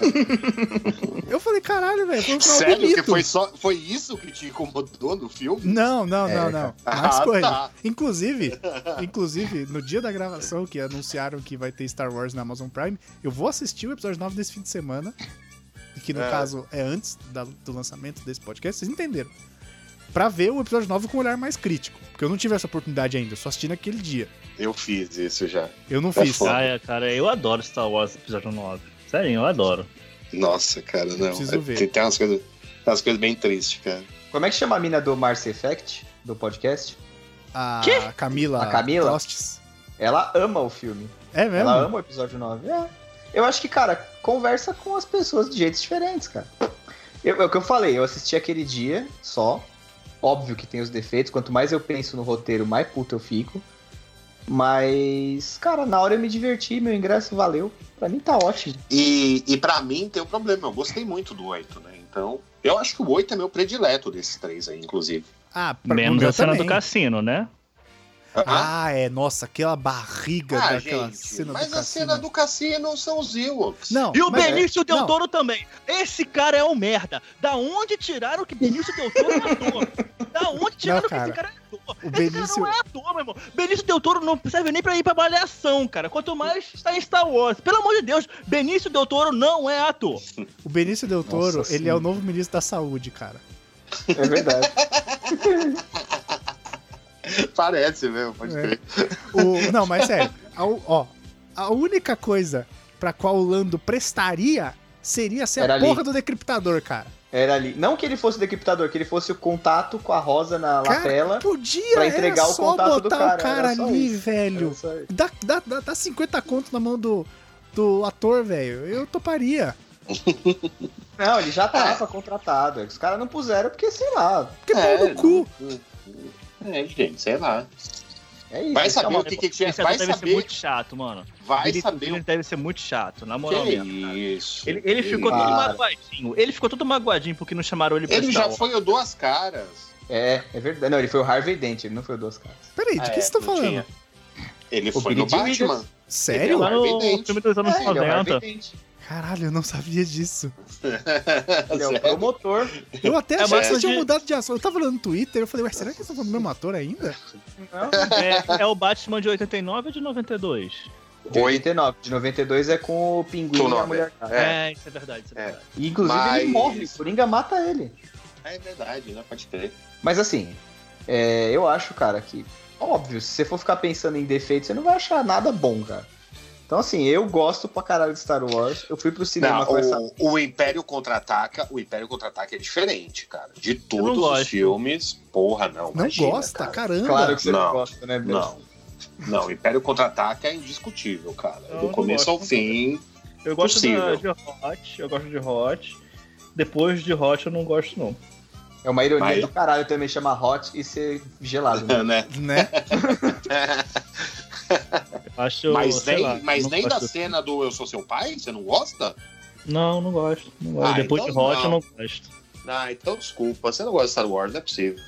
eu falei, caralho, velho, foi um
Sério
bonito.
que foi, só, foi isso que te incomodou no filme?
Não, não, não,
É,
não.
cara.
Mais
Ah,
coisa.
tá.
Inclusive, inclusive, no dia da gravação que anunciaram que vai ter Star Wars na Amazon Prime, eu vou assistir o episódio 9 desse fim de semana. Que no
É.
caso é antes da- do lançamento desse podcast, vocês entenderam. Pra ver o episódio 9 com um olhar mais crítico. Porque eu não tive essa oportunidade ainda, eu só assisti naquele dia.
Eu fiz isso já.
Eu não
É
fiz.
foda.
Ah, é, cara, eu adoro Star Wars episódio 9. Sério, eu adoro.
Nossa, cara, não.
Preciso ver.
Tem, tem umas coisas tem umas coisas bem tristes, cara.
Como é que chama a mina do Mars Effect, do podcast?
A
Quê?
Camila.
A Camila?
Tostes.
Ela ama o filme.
É mesmo?
Ela ama o episódio 9. É. Eu acho que, cara, conversa com as pessoas de jeitos diferentes, cara. Eu- é o que eu falei, eu assisti aquele dia só. Óbvio que tem os defeitos. Quanto mais eu penso no roteiro, mais puto eu fico. Mas, cara, na hora eu me diverti, meu ingresso valeu. Pra mim tá ótimo.
E, e para mim tem um problema, eu gostei muito do 8, né? Então, eu acho que o 8 é meu predileto desses três aí, inclusive.
Ah, pra-
Menos a cena
também.
do cassino, né?
Ah,
Ah, é. Nossa, aquela barriga
ah,
daquela
gente,
cena
mas
do
a
cassino.
cena do cassino são os Ewoks.
Não,
E o
mas-
Benício Del
não.
Toro também. Esse cara é um merda. Da onde tiraram que Benício Del Toro é ator? Da onde tiraram
Não,
que esse
cara.
é ator?
O
Esse
Benício-
cara não é ator, meu irmão. Benício Del Toro não serve nem pra ir pra avaliação, cara. Quanto mais está em Star Wars. Pelo amor de Deus, Benício Del Toro não é ator.
O Benício Del Toro,
Nossa
ele é o novo ministro da saúde, cara.
É verdade.
Parece mesmo, pode
É.
crer.
O- não, mas sério. a, ó, a única coisa pra qual o Lando prestaria seria ser
Era
a
ali.
porra do decriptador, cara.
Era ali. Não que ele fosse o decriptador, que ele fosse o contato com a rosa na
Cara,
lapela.
Podia,
pra entregar o
só
contato do
botar
cara,
o cara ali,
isso.
velho. Dá, dá, dá, dá 50 conto na mão do, do ator, velho. Eu toparia.
Não, ele já tava contratado. Os caras não puseram porque, sei lá.
Porque pau no cu.
É, gente, sei lá.
É isso.
Vai
é
saber
uma-
o que, que tinha.
Esse
Vai
deve ser
saber.
muito chato, mano.
Vai
Billy
saber o
deve ser muito chato, na moral
que é
mesmo. cara.
isso.
Ele, ele ficou todo
Para.
magoadinho. Ele ficou todo magoadinho porque não chamaram ele pra
Ele já foi o Duas Caras.
É, é verdade. Não, ele foi o Harvey Dent, ele não foi o Duas Caras.
Peraí, de que
É,
estão
não
falando?
tinha. Ele
O
foi
Billy
no Batman.
Sério?
Lá no
Harvey Dent.
filme dos anos
É, ele é o Harvey
90.
Caralho, eu não sabia disso.
Ele é o promotor.
Eu até
É,
achei
mas
que vocês tinham
de-
mudado de assunto. Eu tava olhando no Twitter, eu falei, ué, será que eles estão falando do mesmo ator ainda?
Não,
É, é o Batman de 89 ou de 92?
de 89. De 92 é com o Pinguim e a. Mulher.
É.
É, isso é verdade, isso é,
É.
verdade.
E, inclusive
Mas-
ele morre, o Coringa mata ele.
É verdade, né? Pode crer.
Mas assim, é, eu acho, cara, que. Óbvio, se você for ficar pensando em defeitos, você não vai achar nada bom, cara. Então, assim, eu gosto pra caralho de Star Wars. Eu fui pro cinema
Não,
com essa.
o, o Império Contra-Ataca, o Império Contra-Ataca é diferente, cara. De todos
gosto.
os filmes, porra, não.
Não
imagina,
gosta,
cara.
caramba.
Claro que você não,
Não.
gosta, né, Bel?
Não. Não, o Império Contra-Ataca é indiscutível, cara.
Eu
Do começo
gosto,
ao fim.
Eu gosto
Possível.
de Hot, eu gosto de Hot. Depois de Hot eu não gosto, não.
É uma ironia
Mas-
do caralho também chamar hot e ser gelado. Né?
né?
Né?
Acho,
mas nem,
lá,
mas nem da cena do Eu Sou Seu Pai? Você não gosta?
Não, não gosto. Não gosto.
Ah,
Depois
então
de Hot
não.
eu não gosto.
Ah, então desculpa. Você não gosta de Star Wars, não é possível.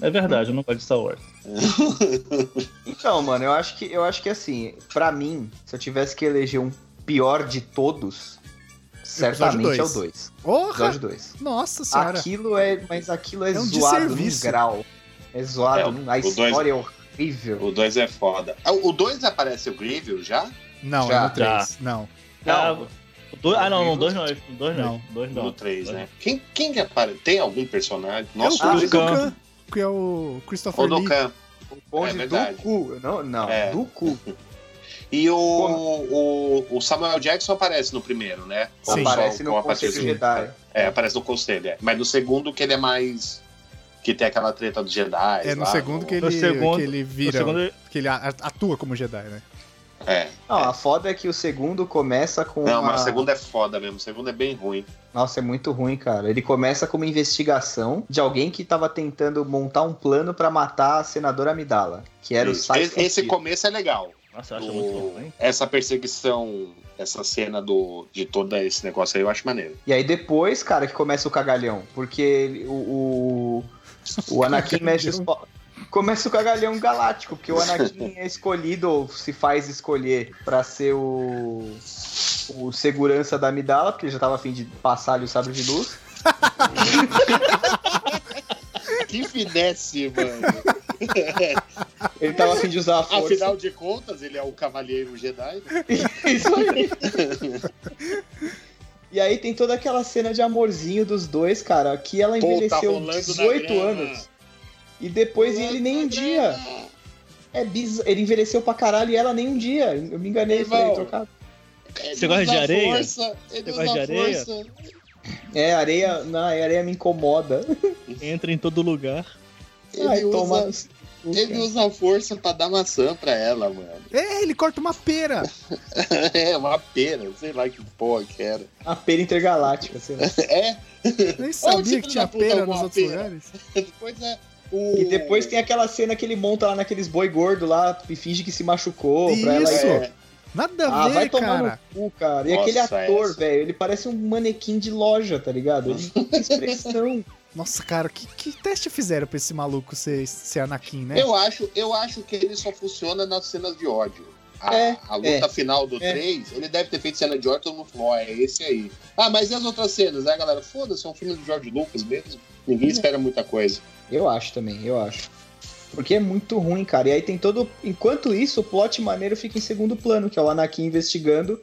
É verdade, eu não gosto de Star Wars.
Então, mano, eu acho que eu acho que assim, pra mim, se eu tivesse que eleger um pior de todos, certamente é o
dois.
2.
Porra!
Episódio 2.
Nossa senhora.
Aquilo é. Mas aquilo é,
É um
zoado num
desserviço.
grau. É zoado.
É,
num- a
o dois-
história é horrível.
O 2 é foda. Ah, O 2 aparece o Grievous já?
Não,
Já.
é no 3. Não.
Ah,
Não,
o dois- ah, não, não,
Não.
dois não. Dois não.
Não.
Dois não.
No 3, né? Quem, quem que aparece? Tem algum personagem? Nossa,
é o
Ah.
Dukan,
que é o Christopher Lee.
Odokan.
o bonde
É
do
verdade.
cu. Não, não,
É.
do cu.
E o, o, o Samuel Jackson aparece no primeiro, né?
Sim.
Aparece no Conselho? Jedi.
É, aparece no Conselho, é. Mas no segundo que ele é mais... Que tem aquela treta dos Jedi.
É no
lá,
segundo
no-
que ele,
No segundo-
que ele
No
vira.
segundo,
Que ele a- atua como Jedi, né?
É.
Não, a foda é que o segundo começa com.
Não,
uma...
mas o segundo é foda mesmo. O segundo é bem ruim.
Nossa, é muito ruim, cara. Ele começa com uma investigação de alguém que tava tentando montar um plano pra matar a senadora Amidala, que era o
Esse,
Saif
esse
Fakir.
começo é legal.
nossa, eu acho
O-
muito ruim.
essa perseguição, essa cena do, de todo esse negócio aí, eu acho maneiro.
E aí depois, cara, que começa o cagalhão. Porque ele- o, o, o Anakin mexe os. Começa o cagalhão galáctico, porque o Anakin é escolhido, ou se faz escolher, pra ser o, o segurança da Amidala, porque ele já tava afim de passar-lhe o sabre de luz.
Que finesse, mano.
Ele tava afim de usar a força.
Afinal de contas, ele é o cavaleiro Jedi.
Isso aí. E aí tem toda aquela cena de amorzinho dos dois, cara, que ela
Pô, tá
envelheceu
rolando na
18
grama.
anos. E depois ele nem um dia. É biz... Ele envelheceu pra caralho e ela nem um dia. Eu me enganei,
Irmão.
falei, trocado.
Você gosta de areia?
Força, ele
Você
usa
gosta de areia?
força.
É, areia. Não, a areia me incomoda.
Entra em todo lugar.
Ele
Ai,
usa,
toma.
Ele usa a força pra dar maçã pra ela, mano.
É, ele corta uma pera.
É, uma pena, sei lá que porra que era.
A pera intergaláctica, sei lá.
É,
Nem sabia que tinha pera nos
uma
outros
pera?
lugares.
depois é. O...
E depois tem aquela cena que ele monta lá naqueles boi gordo lá e finge que se machucou pra ela
Isso.
É,
Nada a
Ah,
ver,
vai tomar
cara.
no cu, cara. E
Nossa,
aquele ator, velho, ele parece um manequim de loja, tá ligado? Ele não tem expressão.
Nossa, cara, que, que teste fizeram pra esse maluco ser, ser Anakin, né?
eu, acho, eu acho que ele só funciona nas cenas de ódio. A,
É,
a luta
é,
final do
é.
3, ele deve ter feito cena de ódio, todo mundo falou, ó, é esse aí. Ah, mas e as outras cenas? A galera, foda-se, é um filme do George Lucas mesmo. Ninguém espera muita coisa.
Eu acho também, eu acho. Porque é muito ruim, cara. E aí tem todo. Enquanto isso, o plot maneiro fica em segundo plano, que é o Anakin investigando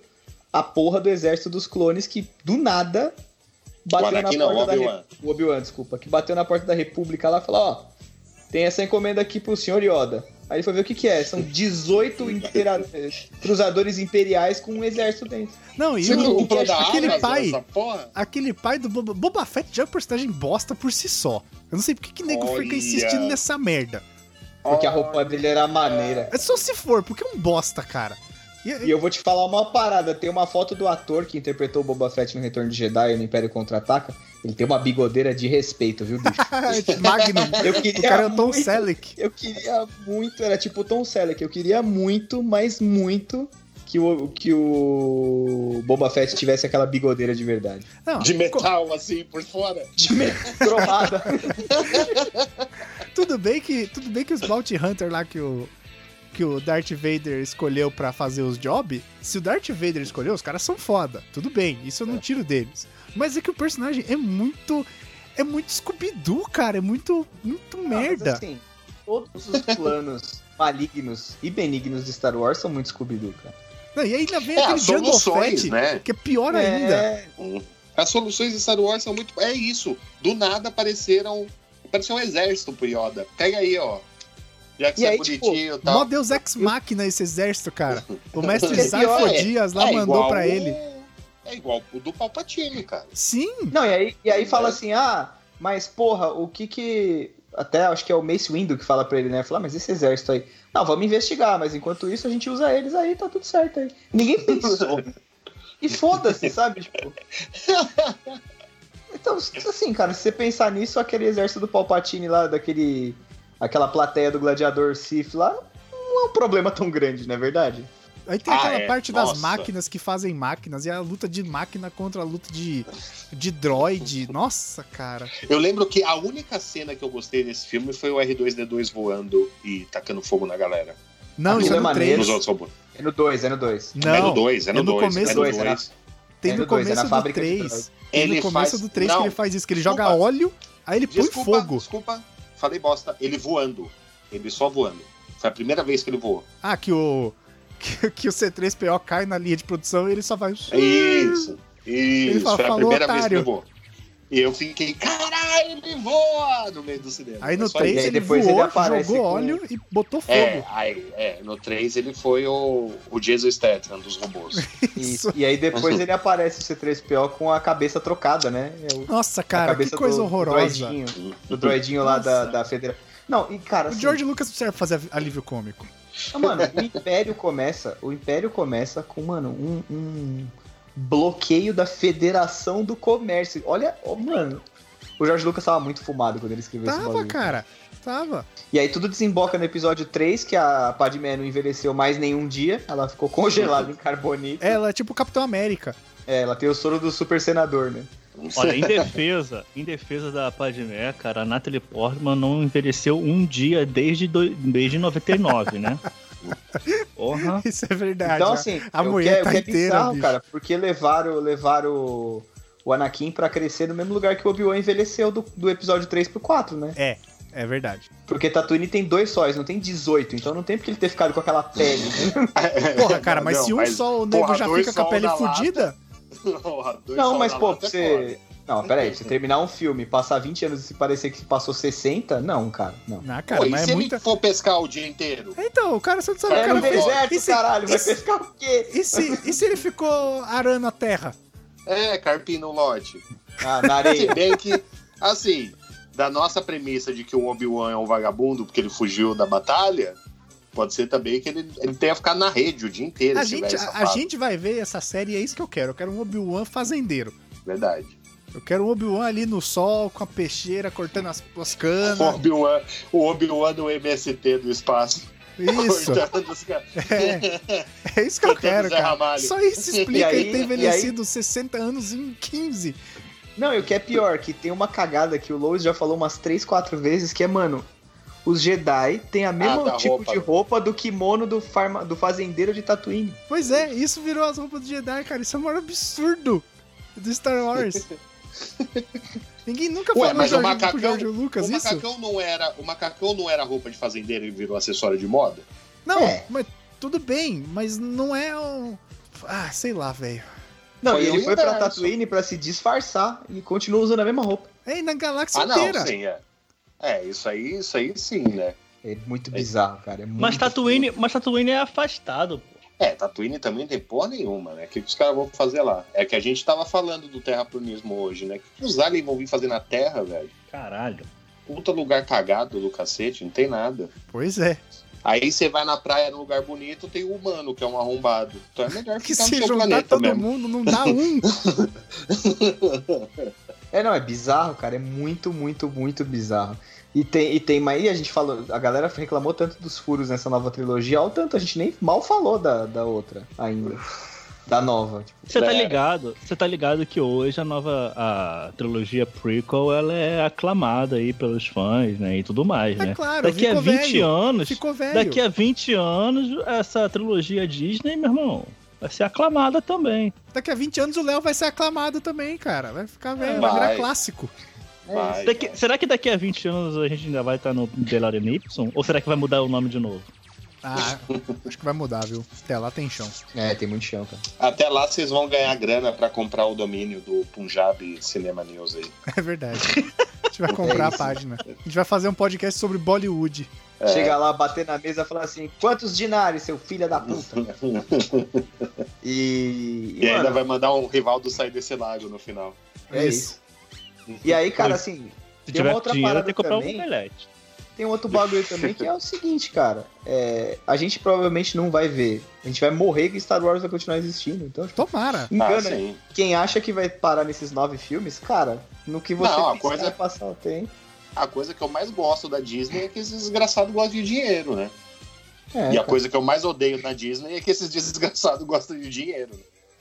a porra do exército dos clones que do nada bateu
O Anakin
na
não,
porta
o
da
Obi-Wan.
Re- o Obi-Wan, desculpa, que bateu na porta da República lá e falou, ó, tem essa encomenda aqui pro senhor Yoda. Aí ele foi ver o que que é. São 18 impera- eh, cruzadores imperiais com um exército dentro.
Não, e
Você
o, o- aquele
Amazon,
pai,
essa porra?
aquele pai do Boba, Boba Fett já é um personagem bosta por si só. Eu não sei porque que nego fica
Olha.
insistindo nessa merda.
Porque a roupa dele era maneira.
É só se for, porque é um bosta, cara. E-
eu vou te falar uma parada. Tem uma foto do ator que interpretou o Boba Fett no Retorno de Jedi e no Império Contra-Ataca. Ele tem uma bigodeira de respeito, viu, bicho?
Magnum.
Eu
O
queria
cara é o Tom
muito-
Selleck.
Eu queria muito, era tipo o Tom Selleck, eu queria muito, mas muito que o, que o Boba Fett tivesse aquela bigodeira de verdade.
Não,
De metal, assim, por fora.
De me- cromada.
tudo bem que tudo bem que os Bounty Hunter lá que o que o Darth Vader escolheu pra fazer os jobs, se o Darth Vader escolheu, os caras são foda. Tudo bem, isso eu não tiro deles. Mas é que o personagem é muito é muito Scooby-Doo, cara, é muito muito
Não, mas
merda.
assim, todos os planos malignos e benignos de Star Wars são muito Scooby-Doo, cara.
Não, e ainda vem
É,
aquele
soluções,
Fett,
né?
que é pior ainda.
É,
As soluções de Star Wars são muito. É isso. Do nada apareceram. Apareceu um exército pro Yoda. Pega aí, ó. Já que
E
você
aí,
é
tipo,
bonitinho e
Mó
tal.
Deus Ex Machina esse exército, cara. O mestre
É
Saifo
é-
Dias lá
É
mandou
igual
pra
o-
ele.
É igual o do Palpatine, cara.
Sim,
Não, e aí, e aí fala
É.
assim, ah, mas porra, o que que... Até acho que é o Mace Windu que fala pra ele, né? Fala, ah, mas esse exército aí... Não, vamos investigar, mas enquanto isso a gente usa eles aí, tá tudo certo aí. Ninguém pensou. e foda-se, sabe? Tipo... Então, assim, cara, se você pensar nisso, aquele exército do Palpatine lá, daquele... Aquela plateia do gladiador Sith lá, não é um problema tão grande, não é verdade?
Aí tem
Ah,
aquela
é.
parte das
Nossa.
máquinas que fazem máquinas e a luta de máquina contra a luta de, de droid. Nossa, cara.
Eu lembro que a única cena que eu gostei desse filme foi o R2D2 voando e tacando fogo na galera.
Não, isso é
é
no
maneiro.
3.
Nos outros robôs.
É no 2, é no 2.
Não,
é no 2, é no
é no
2.
começo
é no
do-
2.
tem no
dois, é
começo
na
do
fábrica de
3. Tem
Ele
no começo
faz-
do 3
Não,
que ele faz isso, que ele
desculpa.
joga óleo, aí ele põe
Desculpa,
fogo.
desculpa, falei bosta. Ele voando. Ele só voando. Foi a primeira vez que ele voou.
Ah, que o. Que, que o C3PO cai na linha de produção e ele só vai.
É Isso. Isso.
fala,
foi a
"Falou,
primeira vez que
otário."
ele voou. E eu fiquei, caralho, ele voa! No meio do cinema.
Aí no
É só
3
E aí
ele
depois
voou,
ele aparece
jogou
com-
óleo e botou fogo.
É, aí, é, no 3 ele foi o, o Jason Statham dos robôs.
Isso.
E, e aí depois ele aparece o C3PO com a cabeça trocada, né? É o,
Nossa, cara, que coisa
do,
horrorosa.
Do droidinho, do droidinho lá da,
Nossa.
da federação. Não, e cara,
O
assim,
George Lucas não serve fazer alívio cômico.
ah, mano, o Império começa, o Império começa com, mano, um, um bloqueio da Federação do Comércio. Olha, ó, mano, o George Lucas tava muito fumado quando ele escreveu esse
Tava, cara. Tava.
E aí tudo desemboca no episódio 3, que a Padmé não envelheceu mais nenhum dia, ela ficou congelada em carbonito.
Ela é tipo o Capitão América.
É, ela tem o soro do super senador, né?
Olha, em defesa, em defesa da Padmé, cara, a Natalie Portman não envelheceu um dia desde, do, desde 99, né? Porra.
Isso é verdade.
Então, assim,
a
o
mulher
que é,
tá
que é
inteira,
bizarro,
bicho.
cara, porque levaram, levaram o, o Anakin pra crescer no mesmo lugar que o Obi-Wan envelheceu do, do episódio 3 pro 4, né?
É, é verdade.
Porque Tatooine tem dois sóis, não tem 18, então não tem porque ele ter ficado com aquela pele.
Porra, cara, mas
Não,
se um
mas,
só o nego já fica com a pele fudida,
Porra, dois
não,
sol
mas pô,
é
você... Não, peraí, você terminar um filme e passar 20 anos e parecer que passou 60, não, cara, não.
Ah, cara,
Pô, e
mas
se
é muita.
ele for pescar o dia inteiro?
Então, o cara, você não sabe o
É
cara
no
fez.
deserto,
E se,
caralho, vai
se-
pescar o quê?
e se, e se ele ficou arando a terra?
É, carpim no lote.
Ah, na
Se
areia.
bem que, assim, da nossa premissa de que o Obi-Wan é um vagabundo porque ele fugiu da batalha, pode ser também que ele, ele tenha ficado na rede o dia inteiro.
A gente, a, a gente vai ver essa série e é isso que eu quero. Eu quero um Obi-Wan fazendeiro.
Verdade.
Eu quero um Obi-Wan ali no sol, com a peixeira, cortando as, as
O
canas.
Obi-Wan o Obi-Wan do MST do espaço.
Isso.
Cortando os.
É, é isso que eu quero,
Zé
cara.
Ramalho.
Só isso explica
aí-
ele ter envelhecido 60 anos em 15.
Não, e o que é pior, que tem uma cagada que o Lois já falou umas 3, 4 vezes, que é, mano, os Jedi têm a mesmo
da
tipo
roupa.
de roupa do kimono do, farma, do fazendeiro de Tatooine.
Pois é, isso virou as roupas do Jedi, cara. Isso é o maior absurdo do Star Wars. Ninguém nunca
Ué,
falou
mas o macacão,
George Lucas
o
isso?
macacão não era, o macacão não era roupa de fazendeiro e virou acessório de moda?
Não,
É.
mas tudo bem, mas não é um... Ah, sei lá, velho.
Não,
Foi
e ele foi pra. Tatooine pra se disfarçar e continua usando a mesma roupa.
É, e na galáxia
Ah, não,
inteira.
sim, é. É, isso aí, isso aí sim, né?
É muito bizarro, cara. É muito
Mas Tatooine, mas Tatooine é afastado, pô.
É, Tatooine também não tem porra nenhuma, né? O que os caras vão fazer lá? É que a gente tava falando do terraplanismo hoje, né? O que os aliens vão vir fazer na Terra, velho?
Caralho.
Puta lugar cagado do cacete, não tem nada.
Pois é.
Aí você vai na praia num lugar bonito, tem o humano, que é um arrombado. Então é melhor
Que
ficar no
se
seu
juntar
planeta
todo
mesmo.
mundo, não dá um.
É, não, é bizarro, cara. É muito, muito, muito bizarro. E tem, e tem, mas aí a gente falou, a galera reclamou tanto dos furos nessa nova trilogia, ao tanto a gente nem mal falou da, da outra ainda. Da nova. Tipo,
Você tá
É.
ligado? Você tá ligado que hoje a nova a trilogia prequel ela é aclamada aí pelos fãs, né, e tudo mais,
É
né?
claro,
Daqui a
ficou
20
velho.
anos,
Ficou velho.
daqui a 20 anos essa trilogia Disney, meu irmão, vai ser aclamada também.
Daqui a 20 anos o Léo vai ser aclamado também, cara. Vai ficar velho, vai,
Vai.
virar clássico.
Vai,
Daqui- será que daqui a 20 anos a gente ainda vai estar no DeLorean Y? Ou será que vai mudar o nome de novo?
Ah, acho que vai mudar, viu? Até lá tem chão.
É, tem muito chão, cara.
Até lá vocês vão ganhar grana pra comprar o domínio do Punjab Cinema News aí.
É verdade. A gente vai comprar
É
a
isso.
página. A gente vai fazer um podcast sobre Bollywood.
É.
Chega lá, bater na mesa e falar assim: quantos dinários, seu filho da puta? E.
E ainda
mano,
vai mandar um rival do sair desse lago no final.
É isso. E aí, cara, assim,
Se
Tem uma outra
dinheiro,
parada
tem que comprar
também.
um omelete.
tem outro bagulho também que é o seguinte, cara. É, a gente provavelmente não vai ver. A gente vai morrer que Star Wars vai continuar existindo. Então, tipo,
Tomara.
Ah,
engana.
sim.
Quem acha que vai parar nesses nove filmes, cara, no que você
Não, a coisa-
é passar o tempo.
A coisa que eu mais gosto da Disney é que esses desgraçados gostam de dinheiro, né?
É,
e a
cara.
coisa que eu mais odeio na Disney é que esses desgraçados gostam de dinheiro.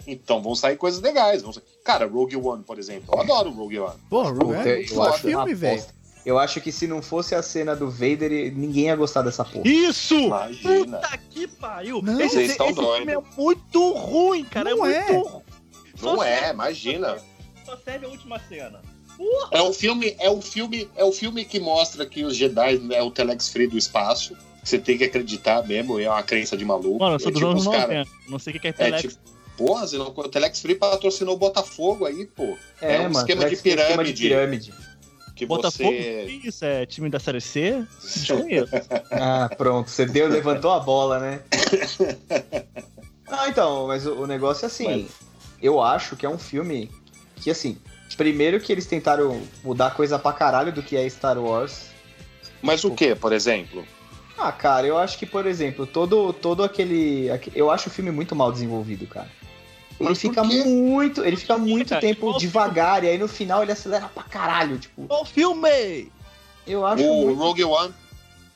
Né? Então vão sair coisas legais. Vão sair... Cara, Rogue One, por exemplo. Eu adoro o Rogue One.
Pô,
Puta,
é
eu
foda
acho
filme, velho.
Eu acho que se não fosse a cena do Vader, ninguém ia gostar dessa porra.
Isso!
Imagina.
Puta que pariu!
Não.
esse esse filme é muito ruim, cara.
Não
é
é.
muito ruim.
Não é,
serve-
imagina.
Só serve a última cena.
É o filme, é o filme, é o filme que mostra que os Jedi é o Telex Free do espaço. Você tem que acreditar mesmo, é uma crença de maluco.
Mano, eu sou
é
dos
tipo
anos
os cara-
90. Não sei o que é
É
Telex.
tipo, porra, senão, o Telex Free patrocinou o Botafogo aí, pô. É um esquema
parece
de
é esquema de
pirâmide.
pirâmide.
Que
Botafogo?
você.
Que Isso é time da Série C?
Ah, pronto. Você deu, levantou a bola, né? Ah, então, mas o, o negócio é assim. Eu acho que é um filme que, assim, primeiro que eles tentaram mudar coisa pra caralho do que é Star Wars.
Mas o que, por exemplo?
Ah, cara, eu acho que, por exemplo, todo, todo aquele, aque- Eu acho o filme muito mal desenvolvido, cara. Ele
Mas
fica muito. Ele fica muito
cara?
tempo devagar, e aí no final ele acelera pra caralho. Tipo,
Qual filme?
eu acho
O
muito.
Rogue One.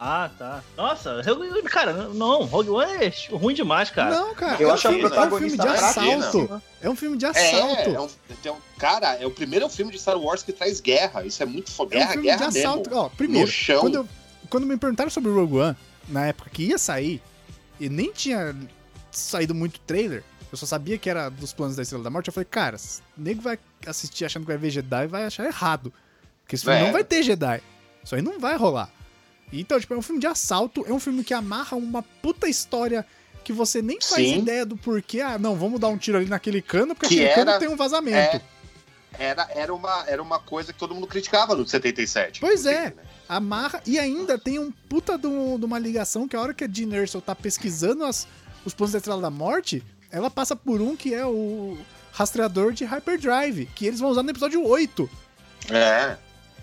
Ah, tá. Nossa, eu- cara, não, Rogue One é ruim demais, cara.
Não, cara.
Eu
é um
acho a
filme- é um filme de
fraquíssima.
assalto. É um filme de
É,
assalto.
é um, é um- cara, é o primeiro filme de Star Wars que traz guerra. Isso é muito fo-
É um
guerra,
filme
guerra
de assalto.
mesmo.
Ó, primeiro,
No chão.
quando, eu- quando me perguntaram sobre o Rogue One, na época que ia sair, e nem tinha saído muito trailer, eu só sabia que era dos planos da Estrela da Morte, eu falei, cara, o nego vai assistir achando que vai ver Jedi vai achar errado. Porque esse filme
É.
não vai ter Jedi. Isso aí não vai rolar. Então, tipo, é um filme de assalto, é um filme que amarra uma puta história que você nem faz
Sim.
ideia do porquê. Ah, não, vamos dar um tiro ali naquele cano, porque
Que
aquele cano
era-
tem um vazamento.
É, era, era, uma, era uma coisa que todo mundo criticava no 77.
Pois é.
né?
amarra e ainda tem um puta de, de uma ligação que a hora que a Jean Erso tá pesquisando as- os planos da Estrela da Morte, ela passa por um que é o rastreador de Hyperdrive, que eles vão usar no episódio 8.
É.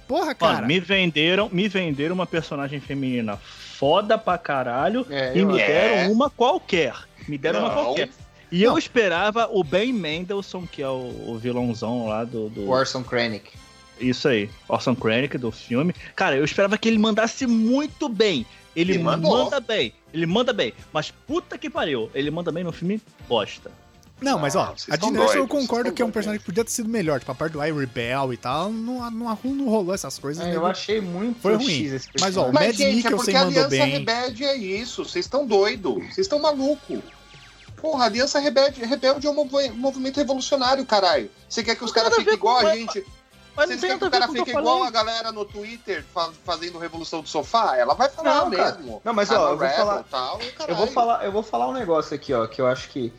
Porra,
Mano,
cara.
me venderam, me venderam uma personagem feminina foda pra caralho
É,
e me
acho.
deram
É.
uma qualquer. Me deram uma
Não.
qualquer. E
Não.
eu esperava o Ben Mendelssohn, que é o, o vilãozão lá do, do-
O Orson Krennic.
Isso aí, Orson Krennic do filme. Cara, eu esperava que ele mandasse muito bem. Ele
E mandou.
manda bem, ele manda bem. Mas puta que pariu, ele manda bem no filme bosta.
Não, mas
Ah,
ó,
vocês
a Erso eu concordo que é um
doidos.
personagem que podia ter sido melhor. Tipo, a parte do I Rebel e tal, não, não, não rolou essas coisas.
É,
né?
eu achei muito
Foi ruim.
X esse
Mas, ó, o
Mas,
Mads
gente, é
Mikkelsen
porque a
mandou
Aliança
bem.
Rebelde é isso. Vocês estão doidos. Vocês estão malucos. Porra, a Aliança Rebelde, Rebelde é um movi- movimento revolucionário, caralho. Você quer que os caras fiquem igual a gente?
Mas
Vocês querem que o cara fique igual a galera no Twitter fa- fazendo revolução do sofá? Ela vai falar
Não, cara.
mesmo.
Não, mas, ó, eu vou
Rebel,
falar-
Tal,
Eu vou, falar, eu vou falar um negócio aqui, ó, que eu acho que.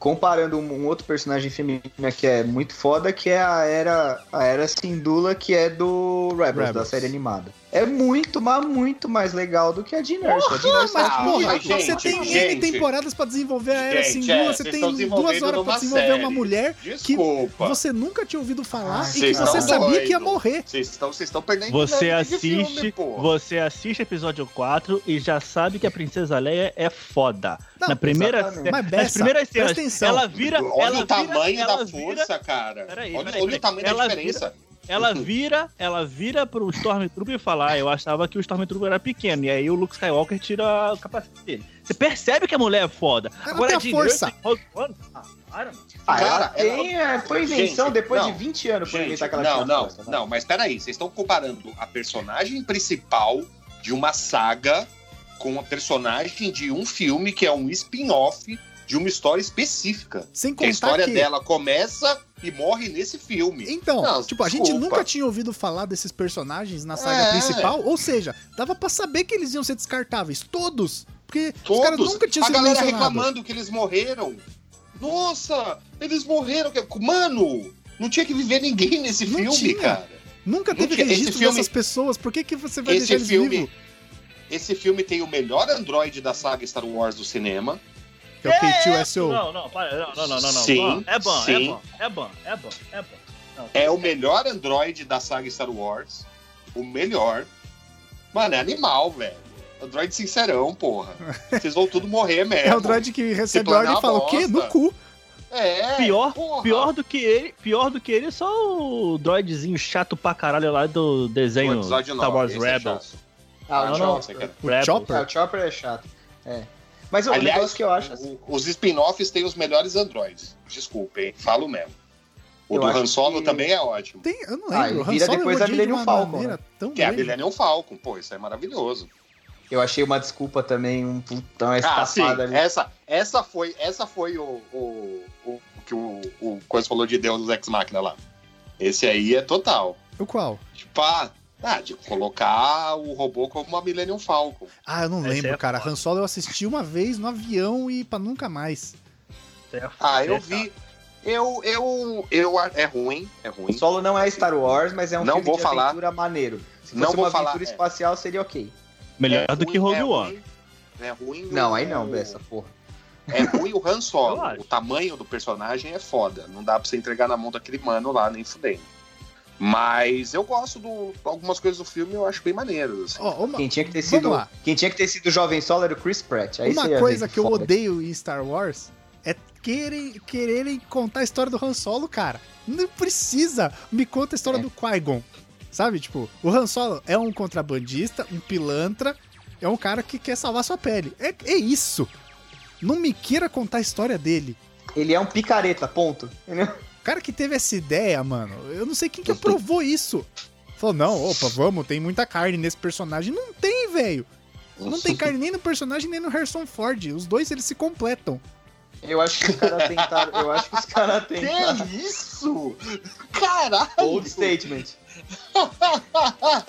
Comparando um, um outro personagem feminina que é muito foda, que é a Era, a Era Sindula, que é do Rebels,
Rebels.
da série animada. É muito, mas muito mais legal do que a Jean Erso. A Jean Erso
mas,
é
porra,
mas,
você
gente,
tem N
gente.
temporadas pra desenvolver a Era
Gente,
Singula,
é,
você tem duas horas pra desenvolver
série.
uma mulher que
Desculpa.
você nunca tinha ouvido falar
Ah,
e que você sabia que ia morrer.
Vocês estão, vocês estão perdendo
Você assiste,
filme,
você assiste episódio 4 e já sabe que a Princesa Leia é foda.
Não,
Na primeira,
exatamente.
ce-
Mas,
nas primeiras
presta
cenas,
atenção.
ela vira,
Olha
ela
o tamanho
vira,
da
vira-
força, cara.
Peraí,
olha
peraí,
olha
peraí.
o tamanho da diferença.
Ela vira, ela vira pro Stormtrooper e fala: ah, eu achava que o Stormtrooper era pequeno. E aí o Luke Skywalker tira o capacete dele. Você percebe que a mulher é foda.
Ela tem a força.
Rogue One, ah, para, mano.
Ah, ela
Cara,
tem, é, foi invenção
Gente,
depois
não.
de 20 anos por
Gente,
inventar aquela
não, não,
força, né?
não, mas peraí, vocês estão comparando a personagem principal de uma saga com a personagem de um filme que é um spin-off de uma história específica.
Sem
Que a
contar
história
que...
dela começa e morre nesse filme.
Então,
Não,
tipo, a gente
desculpa.
nunca tinha ouvido falar desses personagens na saga
É.
principal, ou seja, dava pra saber que eles iam ser descartáveis, todos, porque os caras
Todos.
nunca tinham
a
sido
galera
mencionados.
reclamando que eles morreram. Nossa, eles morreram. Mano, não tinha que viver ninguém nesse
Não
filme,
tinha.
cara.
Nunca teve
esse
registro
filme-
dessas pessoas, por que, que você vai
Esse
deixar eles
filme-
vivos?
Esse filme tem o melhor androide da saga Star Wars do cinema.
Que é o K2SO.
Não, não, para, não, não, não, não. não.
Sim,
é bom,
sim.
é bom, é bom, é bom, é bom. Não,
É o melhor androide da saga Star Wars. O melhor. Mano, é animal, velho. Android sincerão, porra. Vocês vão tudo morrer mesmo.
É o droid que recebe ordem e fala, o quê? No cu.
É,
Pior,
porra.
pior do que ele, pior do que ele, é só o droidzinho chato pra caralho lá do desenho Star Wars
é
Rebels.
chato.
Ah, o
Não, não.
Chopper.
O. Chopper?
Ah, o Chopper é chato. É. Mas o
Aliás,
negócio que eu acho assim,
os spin-offs têm os melhores androids. Desculpem, falo mesmo. O
Eu
do Han Solo
que-
também é ótimo.
Tem, eu não
Ah,
lembro. Han
vira
Solo
depois
de
Millennium
uma
Falcon,
maneira tão
Que é a. Millennium Falcon. Pô, isso é maravilhoso.
eu achei uma desculpa também, um putão
Ah,
estafada ali.
Essa, essa foi, essa foi o, o, o que o, o Coisa falou de Deus Ex Machina lá. Esse aí é total.
O qual?
Tipo, ah, ah, de colocar o robô como uma Millennium Falcon.
Ah, eu não
Esse
lembro,
é
cara.
foda.
Han Solo eu assisti uma vez no avião e pra nunca mais.
Ah, eu vi. Eu, eu, eu, é ruim, é ruim.
Solo não é Star Wars, mas é um
Não
filme
vou
de
falar.
aventura maneiro. Se fosse
Não vou
uma
falar,
aventura
é.
espacial, seria ok.
Melhor
É
do
ruim,
que Rogue
é
One.
ruim, É ruim.
Não,
o-
aí não, Bessa, porra.
É ruim o Han Solo. O tamanho do personagem é foda. Não dá pra você entregar na mão daquele mano lá, nem fudendo. Mas eu gosto do. Algumas coisas do filme eu acho bem maneiras. assim.
Ó, uma,
Quem tinha que ter
Vamos
sido,
lá.
quem tinha que ter sido o jovem Solo era o Chris Pratt. Aí
uma coisa que eu
foda.
odeio em Star Wars é querem, quererem contar a história do Han Solo, cara. Não precisa. Me conta a história
É.
do Qui-Gon. Sabe, tipo, o Han Solo é um contrabandista, um pilantra, é um cara que quer salvar sua pele. É, é isso. Não me queira contar a história dele.
Ele é um picareta, ponto. Entendeu?
O cara que teve essa ideia, mano, eu não sei quem que aprovou isso. Falou, não, opa, vamos, tem muita carne nesse personagem. Não tem, velho. Não tem carne nem no personagem, nem no Harrison Ford. Os dois, eles se completam.
Eu acho que os caras tentaram. Eu acho que os caras tentaram.
Que isso? Caralho!
Old statement.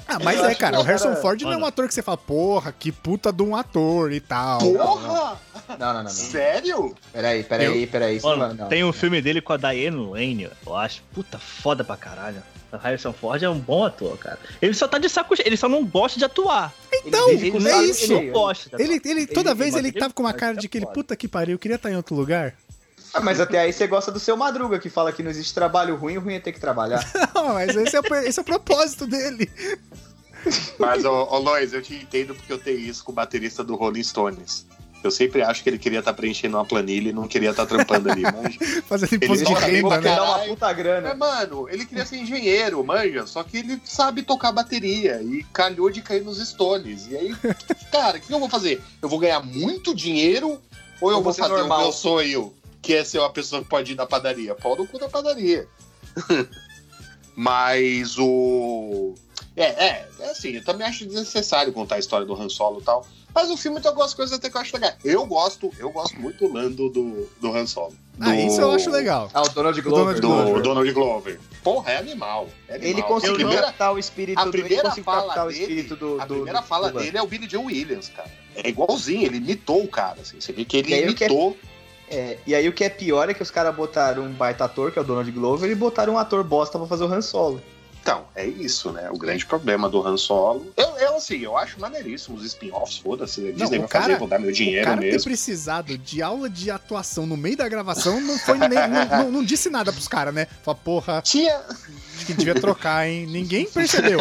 Ah, mas
Eu
é, cara, o Harrison
cara-
Ford não é um ator que você fala, porra, que puta de um ator e tal.
Porra!
Não, não, não, não.
Sério?
Peraí, peraí, peraí. isso
Mano,
não-
tem um filme dele com a Diane Lane, eu acho. Puta foda pra caralho. O Harrison Ford é um bom ator, cara. Ele só tá de saco cheio, ele só não gosta de atuar.
Então,
Ele
é isso.
Ele gosta de atuar.
Ele, ele, toda
Ele-
vez ele
ele
tava com uma cara de que ele, puta que pariu, eu queria estar em outro lugar.
Ah, mas até aí você gosta do seu Madruga, que fala que não existe trabalho ruim, o ruim é ter que trabalhar.
Não, mas esse é, o, esse é o propósito dele.
Mas, ô, ô Lois, eu te entendo porque eu tenho isso com o baterista do Rolling Stones. Eu sempre acho que ele queria estar preenchendo uma planilha e não queria estar trampando ali, manja.
Fazendo imposto de
toca bem
renda,
pra
né?
Uma puta
É,
grana.
mano, ele queria ser engenheiro, manja, só que ele sabe tocar bateria e calhou de cair nos Stones. E aí, cara, o que eu vou fazer? Eu vou ganhar muito dinheiro ou eu
Ou
vou
você
fazer
normal?
o meu sonho, que é ser uma pessoa que pode ir na padaria? Pau no cu da padaria. Mas o. É, é, é assim, eu também acho desnecessário contar a história do Han Solo e tal. Mas o filme tem algumas coisas até que eu acho legal. Eu gosto, eu gosto muito do Lando do, do Han Solo.
Ah,
Do-
isso eu acho legal.
Ah, o Donald
Donald
Glover.
Do
Glover.
Donald Glover. Porra, é animal. é animal.
Ele conseguiu
primeira-
captar o espírito
a
do, ele
primeira fala
captar o
dele,
espírito do.
a primeira fala
do-
dele é o Billy Joe Williams, cara. É igualzinho, ele imitou o cara, assim. Você vê que ele
o é-
imitou.
É, e aí o que é pior é que os caras botaram um baita ator, que é o Donald Glover, e botaram um ator bosta pra fazer o Han Solo.
Então, é isso, né? O grande problema do Han Solo. Eu, eu assim, eu acho maneiríssimo os spin-offs, foda-se. Disney
o
vai
cara-
fazer, vou dar meu
O
dinheiro
cara ter
mesmo.
precisado de aula de atuação no meio da gravação não foi nem, não, não- não disse nada pros caras, né? Fala, porra,
Tinha,
acho que devia trocar, hein? Ninguém percebeu.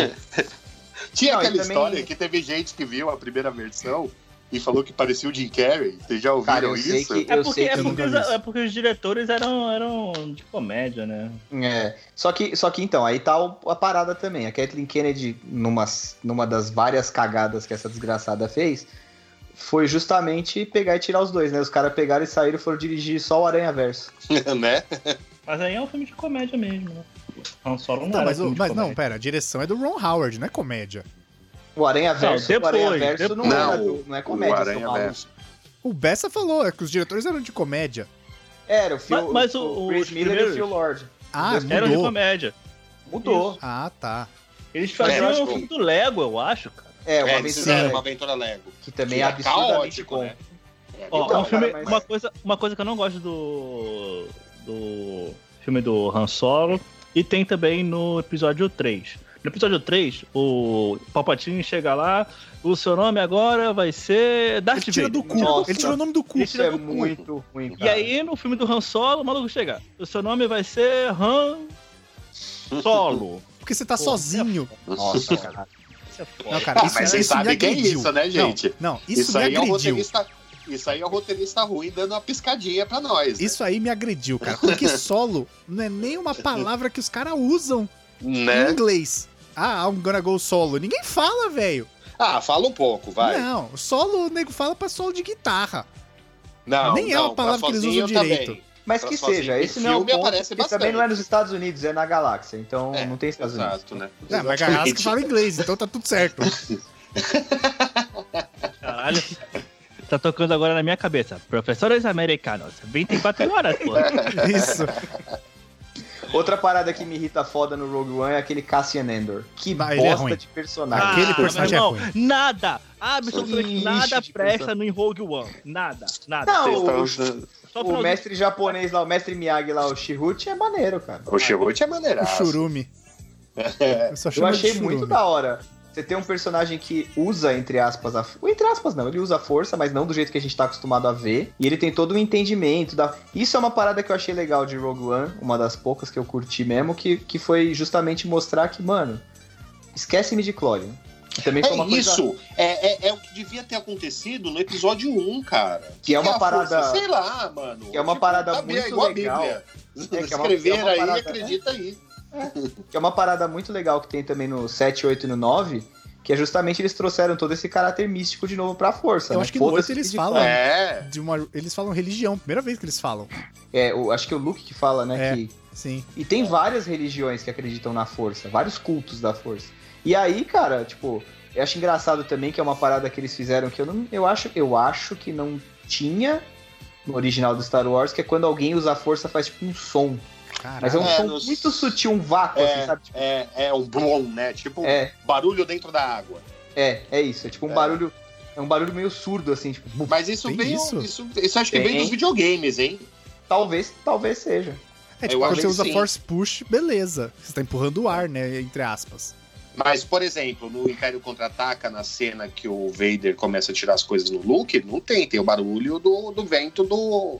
tinha
Não,
aquela
também-
história que teve gente que viu a primeira versão e falou que parecia o Jim Carrey. Vocês já ouviram
Cara,
isso?
que-
É porque, é, porque os, é porque os diretores eram, eram de comédia, né?
É. Só que, só que então, aí tá o- a parada também. A Kathleen Kennedy, numa, numa das várias cagadas que essa desgraçada fez, foi justamente pegar e tirar os dois, né? Os caras pegaram e saíram e foram dirigir só o Aranha Verso.
né?
Mas aí é um filme de comédia mesmo, né? Han Solo não
Não,
era
mas, o-
de
mas não, pera, a direção é do Ron Howard, não é comédia.
O Aranha Verso,
depois,
o Aranha Verso não,
depois.
Não,
do- não é comédia,
o Aranha. Verso.
O Bessa falou, é que os diretores eram de comédia.
Era, o Phil,
Mas- mas
o,
o-
o Chris
os
Miller e o
primeiros-
Phil Lord.
Ah,
Eram
Eram de
mudou.
comédia.
Mudou.
Ah, tá.
Eles
É,
faziam um
que-
filme do Lego, eu acho, cara.
É, uma
É,
aventura Lego,
uma aventura Lego.
que também
que
é
é caótico, né? É,
Ó,
Então,
um filme-
cara, mas-
uma, coisa, uma coisa que eu não gosto do, do filme do Han Solo, e tem também no episódio 3. No episódio 3, o Palpatine chega lá, o seu nome agora vai ser Darth
Ele tira
Vader.
do cu.
Nossa.
Ele tirou o nome do cu.
Isso
tira
é
cu.
muito ruim,
E
cara.
aí, no filme do Han Solo, o maluco chega. O seu nome vai ser Han Solo.
Porque você tá
Pô,
sozinho.
Nossa, cara.
Isso é foda.
Não, cara,
Ah,
isso,
mas vocês sabem que é isso, né, gente?
Não, não isso,
Isso,
me
aí é o
agrediu.
roteirista. Isso aí é o roteirista ruim dando uma piscadinha pra nós. né?
Isso aí me agrediu, cara. Porque solo não é nem uma palavra que os caras usam em
Né?
inglês. Ah, I'm gonna go solo. Ninguém fala, velho.
Ah, fala um pouco, vai.
Não, solo o nego fala pra solo de guitarra.
Não,
Nem é
não,
uma palavra que eles usam direito.
também.
Mas
Pra
que seja, esse não é o
filme
ponto,
aparece
porque também não é nos Estados Unidos, é na galáxia, então
É,
não tem Estados Unidos.
Exato, né?
É, mas
Exatamente.
Galasca fala inglês, então tá tudo certo.
Caralho. Tá tocando agora na minha cabeça. Professores americanos, 24 horas, pô.
Isso.
Outra parada que me irrita foda no Rogue One é aquele Cassian Endor. Que
ele é
bosta
ruim.
de personagem.
Aquele
meu
personagem é
irmão,
ruim.
Nada, absolutamente nada presta no Rogue One. Nada, nada.
Não, o, o mestre japonês lá, o mestre Miyagi lá, o Shihuchi, é maneiro, cara.
O Chirrute é
O
maneiraço.
churume.
É.
Eu só
Eu achei muito da hora. Você tem um personagem que usa, entre aspas, a. Entre aspas, não, ele usa a força, mas não do jeito que a gente tá acostumado a ver. E ele tem todo um entendimento. Da... Isso é uma parada que eu achei legal de Rogue One, uma das poucas que eu curti mesmo, que, que foi justamente mostrar que, mano, esquece de. Que também foi
É
uma coisa
isso. É, é, é o que devia ter acontecido no episódio 1, cara.
Que é uma parada-
força? Sei lá, mano. Tipo,
Que é uma parada
tá
muito
a
legal. É, que é uma-
Escrever
é uma
aí,
parada,
acredita aí.
que é uma parada muito legal que tem também no 7, 8 e no 9, que é justamente eles trouxeram todo esse caráter místico de novo pra força.
Eu
né?
acho que no
Foda-se
8 eles
de
falam.
É.
De uma, eles falam religião, primeira vez que eles falam.
É, o- acho que é o Luke que fala, né?
É.
Que
Sim.
E tem várias religiões que acreditam na força, vários cultos da força. E aí, cara, tipo, eu acho engraçado também que é uma parada que eles fizeram que eu não. Eu acho, eu acho que não tinha no original do Star Wars, que é quando alguém usa a força faz tipo um som.
Caralho.
Mas é um
É,
som
nos-
muito sutil, um vácuo, assim, sabe? Tipo,
É, é um blom, né? Tipo
é,
barulho dentro da água.
é, é isso. É tipo um
É.
barulho. É um barulho meio surdo, assim, tipo.
Mas isso veio.
isso?
Isso? Isso, acho que
Tem.
vem dos videogames, hein?
Talvez, talvez seja.
É tipo,
eu
quando você usa
sim.
force push, beleza. Você tá empurrando o ar, né? Entre aspas.
Mas, por exemplo, no Império Contra-Ataca, na cena que o Vader começa a tirar as coisas no Luke, não tem. Tem o barulho do, do vento do,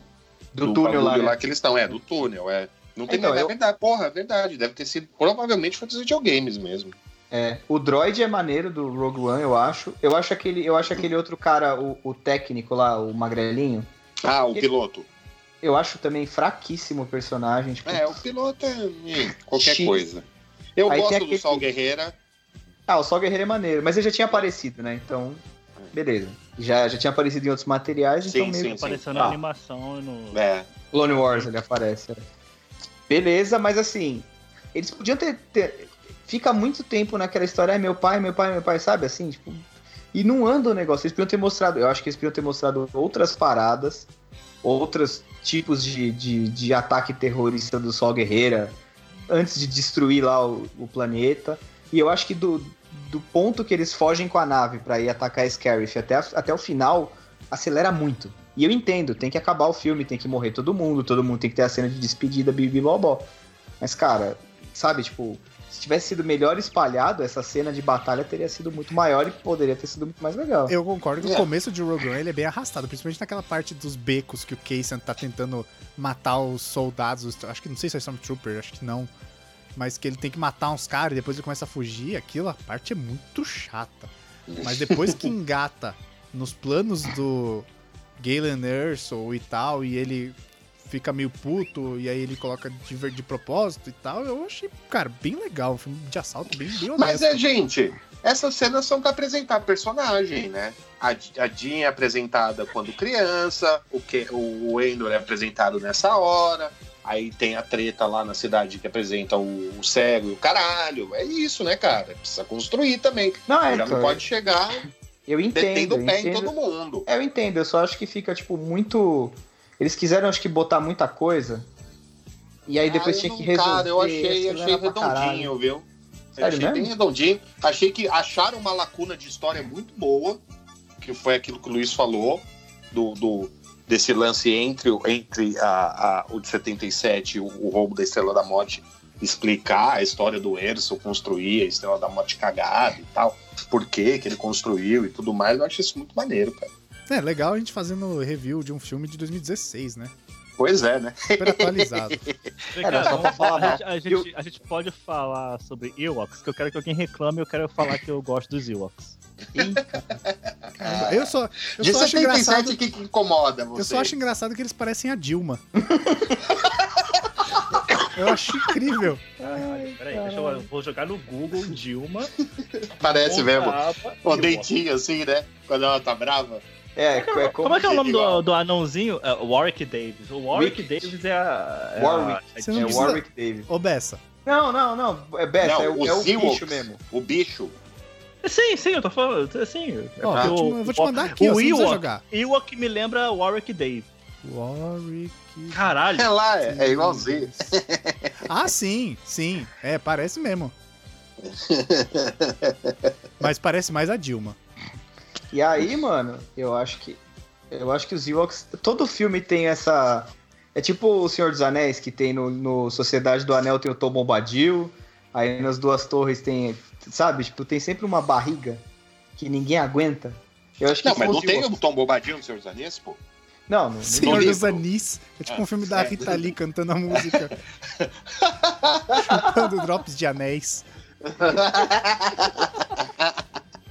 Do túnel lá, né?
que eles estão, é, do túnel, é. Não tem
Então,
é
eu-
verdade, porra, é verdade. Deve ter sido, provavelmente foi dos videogames mesmo.
É, o droid é maneiro do Rogue One, eu acho. Eu acho aquele, eu acho aquele outro cara, o, o técnico lá, o magrelinho.
Ah, o
Ele-
piloto.
Eu acho também fraquíssimo o personagem. Tipo,
É, o piloto é hum, qualquer
X.
coisa. Eu
Aí
gosto
aquele-
do Sol Guerreira.
Ah, o Sol Guerreiro é maneiro, mas ele já tinha aparecido, né? Então, beleza. Já, já tinha aparecido em outros materiais,
Sim,
então meio
sim,
que
Apareceu
Tá.
na animação e no.
É.
Clone Wars ele aparece. é. Beleza, mas assim, eles podiam ter, ter- Fica muito tempo naquela história, é meu pai, meu pai, meu pai, sabe? Assim, tipo. E não anda o negócio. Eles podiam ter mostrado. Eu acho que eles podiam ter mostrado outras paradas, outros tipos de, de, de ataque terrorista do Sol Guerreira, antes de destruir lá o, o planeta. E eu acho que do, do ponto que eles fogem com a nave pra ir atacar a Scarif até, até o final, acelera muito. E eu entendo, tem que acabar o filme, tem que morrer todo mundo, todo mundo tem que ter a cena de despedida, bibi bobó. Mas, cara, sabe, tipo, se tivesse sido melhor espalhado, essa cena de batalha teria sido muito maior e poderia ter sido muito mais legal.
Eu concordo que
É.
o começo de Rogue One ele é bem arrastado, principalmente naquela parte dos becos que o Kaysen tá tentando matar os soldados. os- Acho que não sei se é Stormtrooper, acho que não. Mas que ele tem que matar uns caras e depois ele começa a fugir. Aquilo, a parte é muito chata. Mas depois que engata nos planos do Galen Erso e tal, e ele fica meio puto, e aí ele coloca de, ver- de propósito e tal, eu achei, cara, bem legal. Um filme de assalto bem, bem honesto.
Mas é, gente, essas cenas são pra apresentar personagem, né? A, a Jean é apresentada quando criança, o, que, o Endor é apresentado nessa hora, aí tem a treta lá na cidade que apresenta o, o cego e o caralho. É isso, né, cara? Precisa construir também.
Não, é,
Já não pode chegar
eu entendo.
detendo o pé em
entendo.
todo mundo.
É, eu entendo, eu só acho que fica, tipo, muito. Eles quiseram, acho que, botar muita coisa. E aí depois
Ah,
tinha
não-
que resolver.
Cara, eu achei, achei redondinho, viu?
Sério
achei
mesmo?
bem redondinho. Achei que acharam uma lacuna de história muito boa, que foi aquilo que o Luiz falou, do, do- desse lance entre, o- entre a, a- o de 77 e o, o roubo da Estrela da Morte, explicar a história do Erso, construir a Estrela da Morte cagada e tal, por que que ele construiu e tudo mais. Eu acho isso muito maneiro, cara.
É legal a gente fazendo review de um filme de 2016, né?
Pois é, né?
Super atualizado.
Era só pra falar
a, a, gente, a gente pode falar sobre Ewoks, que eu quero que alguém reclame, eu quero falar que eu gosto dos Ewoks.
Caramba, eu só, eu
de
só acho
77,
engraçado.
o que, que incomoda você?
Eu só acho engraçado que eles parecem a Dilma. eu acho incrível.
Peraí, deixa eu, eu vou jogar no Google Dilma.
Parece mesmo. O dentinho assim, né? Quando ela tá brava.
É, é,
Como é que é o nome do, do anãozinho? É, Warwick Davis. O Warwick
Wick.
Davis é a. É
Warwick.
a-
Você não
É
precisa-
Warwick Davis.
Ô, Bessa,
Não, não, não. É Bessa,
Não,
é, o- é o bicho mesmo.
O bicho.
Sim, sim, eu tô falando. Sim. É
ó, eu, te-
o-
eu vou te mandar aqui,
o
ó,
Ewok.
jogar.
Ewok me lembra Warwick Davis.
Warwick.
Caralho.
É lá, é, é igualzinho.
Ah, sim, sim. É, parece mesmo. Mas parece mais a Dilma.
E aí, mano, eu acho que. Eu acho que os Ewoks. Todo filme tem essa. É tipo o Senhor dos Anéis, que tem no, no Sociedade do Anel tem o Tom Bombadil. Aí nas duas torres tem. Sabe? Tipo, tem sempre uma barriga que ninguém aguenta. Eu acho que
Não, mas não tem o Tom Bobadinho no Senhor dos Anéis, pô?
Não, não.
Senhor dos Anis. É tipo
Ah,
um filme da
é.
Rita Lee cantando a música. Chupando drops de anéis.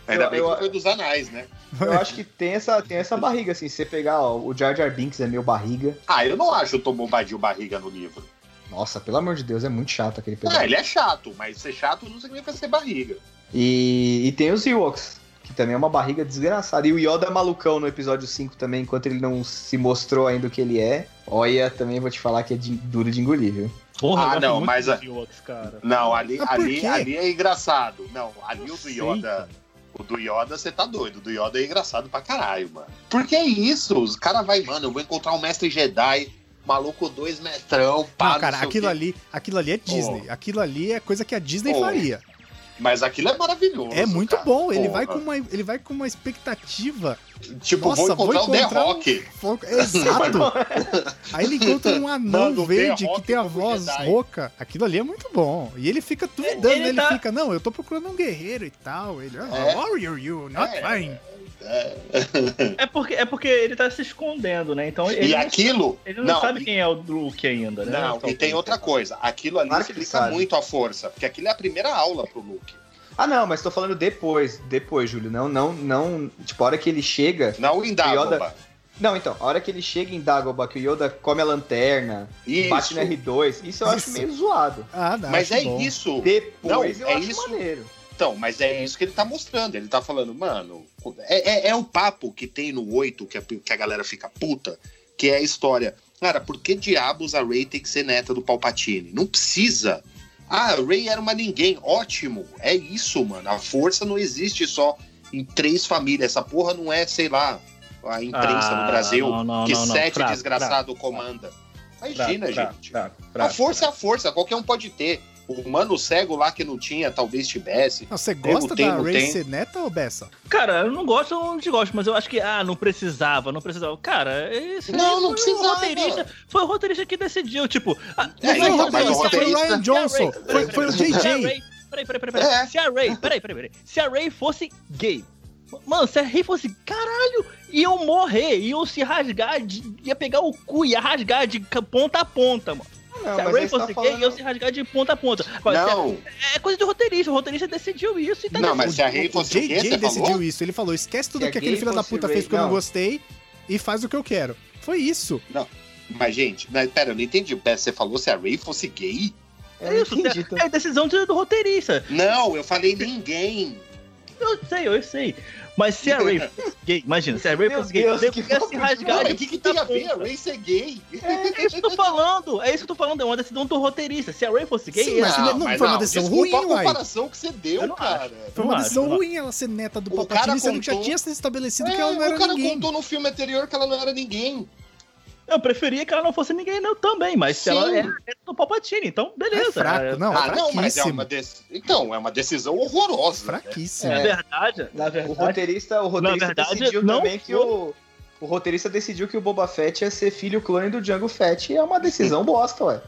Ainda bem que foi dos anais, né?
Eu acho que tem essa, tem essa barriga, assim. Se você pegar, ó, o Jar Jar Binks é meio barriga.
Ah, eu não acho o Tom Bobadinho barriga no livro.
Nossa, pelo amor de Deus, é muito chato aquele pedaço.
Ah, ele é chato, mas ser chato não significa ser barriga.
E, e tem os Ewoks, também é uma barriga desgraçada. E o Yoda é malucão no episódio 5 também, enquanto ele não se mostrou ainda o que ele é. Olha, também vou te falar que é de- duro de engolir, viu?
Porra,
Ah,
eu
não,
muito
mas a-
Ewoks, cara.
Não, ali,
Mas
ali, ali é engraçado. Não, ali o do
sei,
Yoda.
cara.
O do Yoda, você tá doido. O do Yoda é engraçado pra caralho, mano. Porque é isso. Os caras vai, mano, eu vou encontrar um mestre Jedi, maluco dois metrão, pá,
Não, cara,
sei o
aquilo
quê.
ali, aquilo ali é Disney. Aquilo ali é coisa que a Disney
Oh,
faria.
Mas aquilo é maravilhoso.
É muito
cara.
bom. Ele vai, com uma, ele vai com uma expectativa.
Tipo,
Nossa,
vou encontrar
vou
o The
um-
Rock.
Exato. Aí ele encontra um anão
Mano,
verde que tem a voz rouca. Aquilo ali é muito bom. E ele fica duvidando,
Ele
né? Ele
tá-
fica, não, eu tô procurando um guerreiro e tal. Ele, ah,
É.
warrior you, not
É.
fine.
É porque, é porque ele tá se escondendo, né? Então ele,
E
não,
aquilo.
ele não,
não,
sabe
e-
quem é o Luke ainda, né?
Não,
Então,
e tem outra coisa. Aquilo ali
Claro
explica muito a força. Porque aquilo é a primeira aula pro Luke.
Ah, não, mas tô falando depois. Depois, Júlio. Não, não, não. Tipo, a hora que ele chega.
Não em Dagobah.
Yoda- Não, então, a hora que ele chega em Dagobah, que o Yoda come a lanterna,
Isso.
bate no R2, isso eu acho
Isso.
meio zoado.
Ah, não,
Mas
acho
é
bom.
isso.
Depois
Não,
eu
é
acho
isso.
maneiro.
Então, mas é isso que ele tá mostrando. Ele tá falando, mano, é, é, é o papo que tem no 8 que a, que a galera fica puta, que é a história. Cara, por que diabos a Rey tem que ser neta do Palpatine? Não precisa. Ah, a Rey era uma ninguém. Ótimo. É isso, mano. A força não existe só em três famílias. Essa porra não é, sei lá, a imprensa
Ah,
no Brasil
não, não,
que
não,
sete
Fraco,
desgraçado comanda. Imagina,
fraco,
gente. a força é a força, qualquer um pode ter. O mano cego lá que não tinha, talvez tivesse.
Não, você gosta
tem,
da ser neta ou Bessa?
Cara, eu não gosto, eu não desgosto, mas eu acho que, ah, não precisava, não precisava. Cara, isso aí
Não, não
foi
precisava.
O roteirista, foi o roteirista que decidiu, tipo. Ah,
É,
não
então, o
roteirista, foi o Ryan Johnson,
Ray-
foi, foi o JJ.
Peraí, peraí, peraí, peraí.
É.
Se a Ray, peraí, peraí, peraí. Se a Ray fosse gay. Mano, se a Ray fosse, caralho, iam morrer, iam se rasgar, de- ia pegar o cu, ia rasgar de ponta a ponta, mano.
Não,
se a Ray fosse
tá
gay,
falando-
iam se rasgar de ponta a ponta. Agora, se a-
Não,
É coisa de roteirista, o roteirista decidiu isso e tá
não, mas se a Rey
O
fosse o quê,
JJ decidiu
falou?
isso. Ele falou: esquece tudo
Se
que aquele
gay
filho da puta
Ray-
fez porque eu não
não.
gostei e faz o que eu quero. Foi isso.
Mas, gente, mas, pera, eu não entendi. Você falou se a Ray fosse gay?
É isso,
entendi, tá?
é decisão do do roteirista.
Não, eu falei ninguém.
Eu sei, eu sei. Mas se a Ray fosse gay, imagina, se a Ray fosse gay,
Deus,
eu
que
ia se rasgar
o que, que tem a ver a. Ray ser gay?
É isso que eu tô falando, é isso que eu tô falando, é uma decisão do roteirista. Se a Ray fosse gay,
Sim, mas não-
mas
foi uma decisão ruim,
a comparação que você
Eu
deu, cara.
Foi uma decisão ruim ela ser neta do
O
Palpatine,
cara
sendo que já tinha sido estabelecido
É,
que ela não era
o cara
ninguém.
contou no filme anterior que ela não era ninguém.
Eu preferia que ela não fosse ninguém não, também, mas se
Sim.
ela é neta do Palpatine, então beleza.
É fraco, não,
ah, não, mas é uma Então, é uma decisão horrorosa. né?
Fraquíssimo.
Na
É.
verdade, na
O
verdade,
roteirista, o roteirista
verdade,
decidiu
não
também que
foi-
o. O roteirista decidiu que o Boba Fett ia ser filho clone do Django Fett e é uma decisão bosta, ué.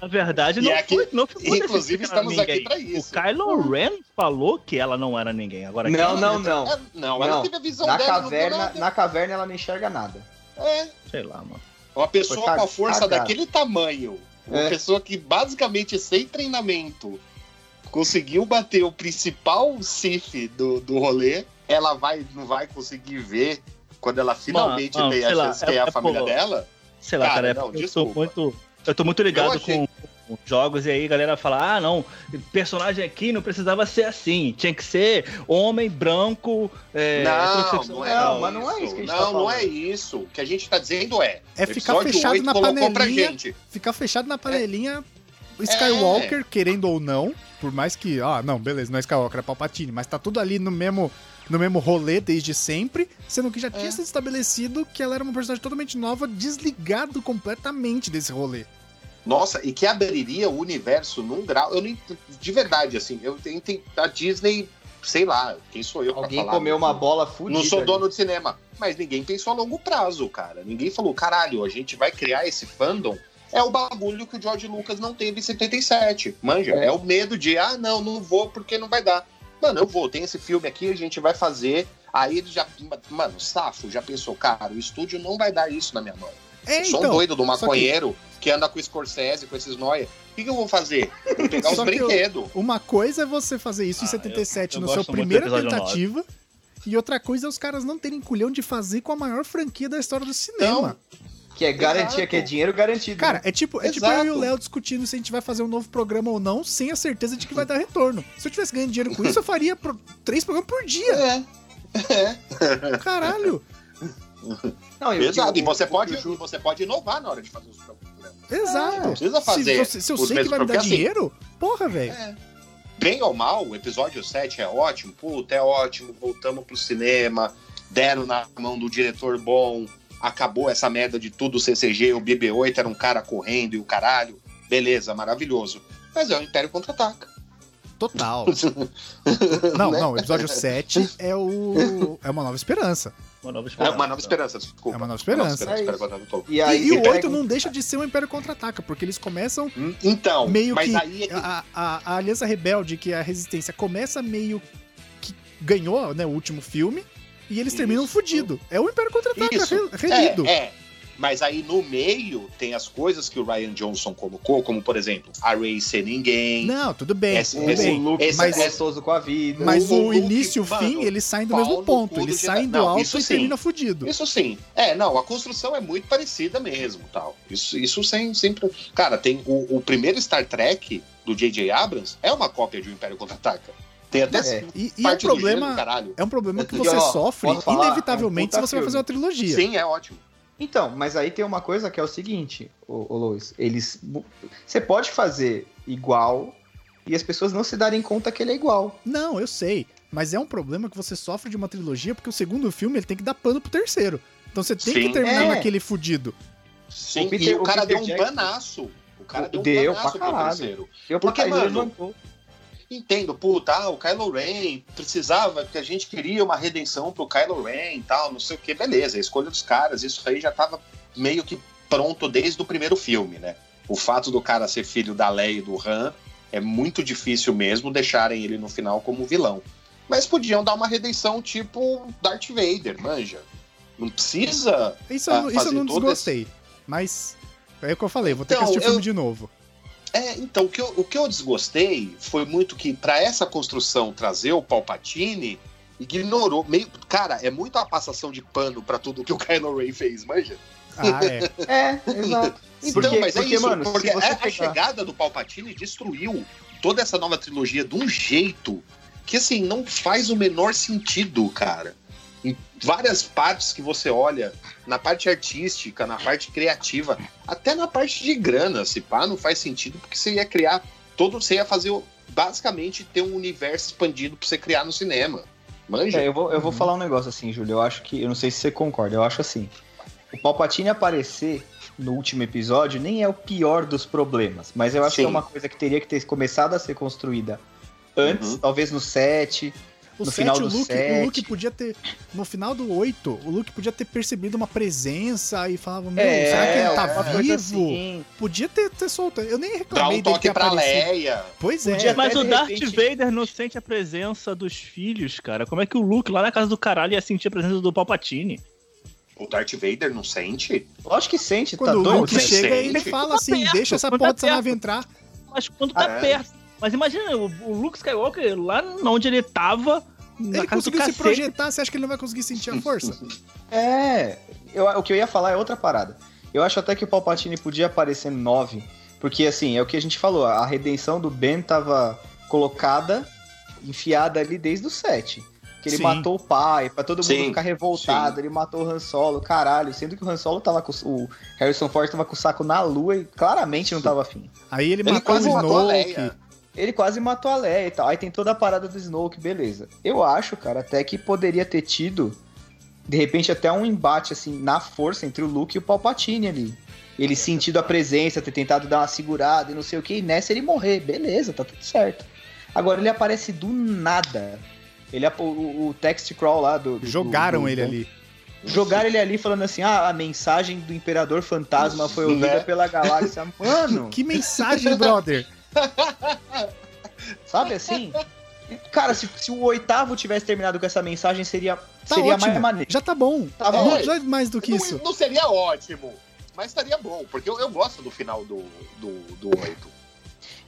na verdade não
aqui-
foi, não ficou
inclusive,
que
estamos aqui
ninguém.
pra isso.
O Kylo Ren falou que ela não era ninguém. Agora
Não,
quem-
não, não.
É, não, ela
Não.
teve a visão
Na
dela. não
caverna, na caverna ela não enxerga nada.
É,
Sei lá, mano.
uma pessoa
Foi
com a força
cagada.
daquele tamanho, uma
É.
pessoa que basicamente sem treinamento conseguiu bater o principal Sith do, do rolê, ela vai, não vai conseguir ver quando ela finalmente
mano,
tem a
lá,
chance de
é-
é, a família dela?
Sei lá,
Cara,
cara, é
não,
eu
desculpa.
tô muito. Eu tô muito ligado
achei-
com jogos e aí a galera fala: ah, não, personagem aqui não precisava ser assim, tinha que ser homem, branco, é,
não, não é,
Não, mas não é isso que a gente
Não,
tá
não é isso. O que a gente tá dizendo é.
É ficar fechado
8
na
pra
panelinha. Ficar fechado na panelinha. O
É.
Skywalker, querendo ou não, por mais que, ah, não, beleza, não é Skywalker, é Palpatine, mas tá tudo ali no mesmo, no mesmo rolê desde sempre, sendo que já tinha
É.
sido estabelecido que ela era uma personagem totalmente nova, desligado completamente desse rolê.
Nossa, e que abriria o universo num grau. Eu nem. De verdade, assim, eu tenho. A Disney, sei lá, quem sou eu
Alguém
falar?
comeu
Não-
uma bola fudida.
Não sou
ali.
dono de cinema. Mas ninguém pensou a longo prazo, cara. Ninguém falou, caralho, a gente vai criar esse fandom. É o bagulho que o George Lucas não teve em 77. Manja? É,
É.
o medo de, ah, não, não vou porque não vai dar. Mano, eu vou, tem esse filme aqui, a gente vai fazer. Aí ele já. Mano, o Safo já pensou, cara, o estúdio não vai dar isso na minha mão.
É,
sou
então.
um doido do
só que-
maconheiro que... anda com o Scorsese, com esses noia. O que, que eu vou fazer? Vou pegar os brinquedos.
Uma coisa é você fazer isso em
Ah,
77
eu- eu
no seu
gosto muito do
primeira tentativa. E outra coisa é os caras não terem culhão de fazer com a maior franquia da história do cinema.
Que é garantia,
Exato.
que é dinheiro garantido.
Cara,
né?
é tipo, é tipo eu e o. Léo discutindo se a gente vai fazer um novo programa ou não, sem a certeza de que vai dar retorno. Se eu tivesse ganhando dinheiro com isso, eu faria pro- três programas por dia.
É.
Caralho.
Não, e o que-
Exato. E você pode, e você pode inovar na hora de fazer os programas.
Exato.
Não precisa fazer
Se, se eu
os
sei que vai me dar
porque, assim,
dinheiro, porra, velho.
Bem ou mal, o episódio 7 é ótimo. Puta, é ótimo. Voltamos pro cinema. Deram na mão do diretor bom. Acabou essa merda de tudo CCG. O BB-8 era um cara correndo e o caralho. Beleza, maravilhoso. Mas é o Império Contra-Ataca.
Total. Não,
Né?
não, o episódio 7 é o. É uma nova esperança.
Uma nova
É
esperança.
uma nova esperança, desculpa.
É uma nova esperança.
É
Império
isso.
Contra-Ataca.
E
E,
aí,
e o
pega
8
um-
não deixa de ser um Império Contra-Ataca, porque eles começam
Hum, Então,
meio
mas
que.
aí é
A, a- a Aliança Rebelde, que é a Resistência, começa meio que ganhou né, o último filme. e eles terminam
Isso.
fudido. É o Império Contra-Ataca
Isso.
re- relido.
É, é. Mas aí no meio tem as coisas que o Ryan Johnson colocou, como por exemplo, a Ray ser ninguém.
Não, tudo bem,
Esse-
tudo
esse-
O
bem.
Luke
esse-
mais
mas-
gostoso com a vida.
Mas
o
o, início e o fim, eles saem do mesmo ponto. Eles saem do
Não,
alto
isso
e
sim.
terminam fudido.
Isso sim. É, não, a construção é muito parecida mesmo, tal. Isso, isso sem, sempre. Cara, tem o, o primeiro Star Trek do J.J. Abrams é uma cópia de O Império Contra-Ataca. Tem até
É.
E, e é um problema. É um problema que
E,
você
ó,
sofre, inevitavelmente,
É um
se você vai fazer uma trilogia.
Sim, é ótimo.
Então, mas aí tem uma coisa que é o seguinte, ô, ô Lois, eles. Você pode fazer igual e as pessoas não se darem conta que ele é igual.
Não, eu sei. Mas é um problema que você sofre de uma trilogia, porque o segundo filme ele tem que dar pano pro terceiro. Então você tem
Sim.
que terminar
É.
naquele fudido.
Sim,
O Peter-
e o
o
cara
Peter
deu um
Jackson-
banaço. O cara deu um
Deu
banaço
pra
pro
caralho.
terceiro.
Eu,
Porque,
ele
mano,
levantou.
Entendo, puta, ah, o Kylo Ren precisava, que a gente queria uma redenção pro Kylo Ren e tal, não sei o que, beleza, a escolha dos caras, isso aí já tava meio que pronto desde o primeiro filme, né? O fato do cara ser filho da Leia e do Han é muito difícil mesmo deixarem ele no final como vilão. Mas podiam dar uma redenção tipo Darth Vader, manja. Não precisa.
Isso,
Ah,
eu, isso eu
fazer
não desgostei. Mas é o que eu falei, vou ter
Então,
que assistir o
eu-
filme de novo.
É, então, o que, eu, o que eu desgostei foi muito que, para essa construção trazer o Palpatine, ignorou. Meio, cara, é muito a passação de pano para tudo que o Kylo Ren fez, manja?
Ah, é.
É, exato.
Então,
Porque-
mas é
porque,
isso,
mano,
porque
você
a, a
pegar-
chegada do Palpatine destruiu toda essa nova trilogia de um jeito que, assim, não faz o menor sentido, cara. Em várias partes que você olha, na parte artística, na parte criativa, até na parte de grana, se pá, não faz sentido, porque você ia criar todo, você ia fazer, basicamente, ter um universo expandido pra você criar no cinema. Manja?
É, eu vou, eu vou falar um negócio assim, Júlio. Eu acho que. Eu não sei se você concorda, eu acho assim. O Palpatine aparecer no último episódio nem é o pior dos problemas. Mas eu acho
Sim.
que é uma coisa que teria que ter começado a ser construída antes,
Uhum.
talvez no 7.
O
No
7,
final
o
do
Luke, o. Luke podia ter. No final do 8, o Luke podia ter percebido uma presença e falava, meu,
É,
será que ele tá vivo?
assim.
Podia ter, ter solto. Eu nem
Dá
reclamei
um
dele
toque pra. Leia.
Pois é.
Podia
Mas o Darth
repente-
Vader não sente a presença dos filhos, cara. Como é que o Luke lá na casa do caralho ia sentir a presença do Palpatine?
O Darth Vader não sente?
Lógico que sente,
Quando
tá
o? Luke chega,
sente?
ele fala assim:
perto,
deixa essa
tá
dessa nave entrar.
Mas quando tá
Ah, é?
perto. Mas imagina, o, o Luke Skywalker lá onde ele tava, na
Ele conseguiu se projetar, você acha que ele não vai conseguir sentir a força?
É, eu- o que eu ia falar é outra parada. Eu acho até que o Palpatine podia aparecer no 9, porque assim, é o que a gente falou, a redenção do Ben tava colocada, enfiada ali desde o 7. Que ele
Sim.
matou o pai, pra todo mundo
Sim,
ficar revoltado,
sim.
ele matou o Han Solo, caralho, sendo que o Han Solo tava com o Harrison Ford tava com o saco na lua e claramente não tava afim.
Aí ele
Ele
matou o
quase matou a
Snoke.
Ele quase matou a Leia e tal. Aí tem toda a parada do Snoke, beleza. Eu acho, cara, até que poderia ter tido, de repente, até um embate, assim, na força entre o Luke e o Palpatine ali. Ele sentido a presença, ter tentado dar uma segurada e não sei o que, e nessa ele morrer. Beleza, tá tudo certo. Agora ele aparece do nada. Ele, o, o text crawl lá do. do-
Jogaram
do-
ele
do-
ali.
Jogaram ele ali falando assim: ah, a mensagem do Imperador Fantasma foi ouvida
Né?
pela galáxia. Mano,
Que mensagem, brother!
Sabe assim? Cara, se, se o oitavo tivesse terminado com essa mensagem, seria,
Tá
seria
ótimo.
mais maneiro.
Já tá bom.
Tá
não
bom.
precisa mais do que
não,
isso.
não seria ótimo, mas estaria bom, porque eu, eu gosto do final do, do, do 8.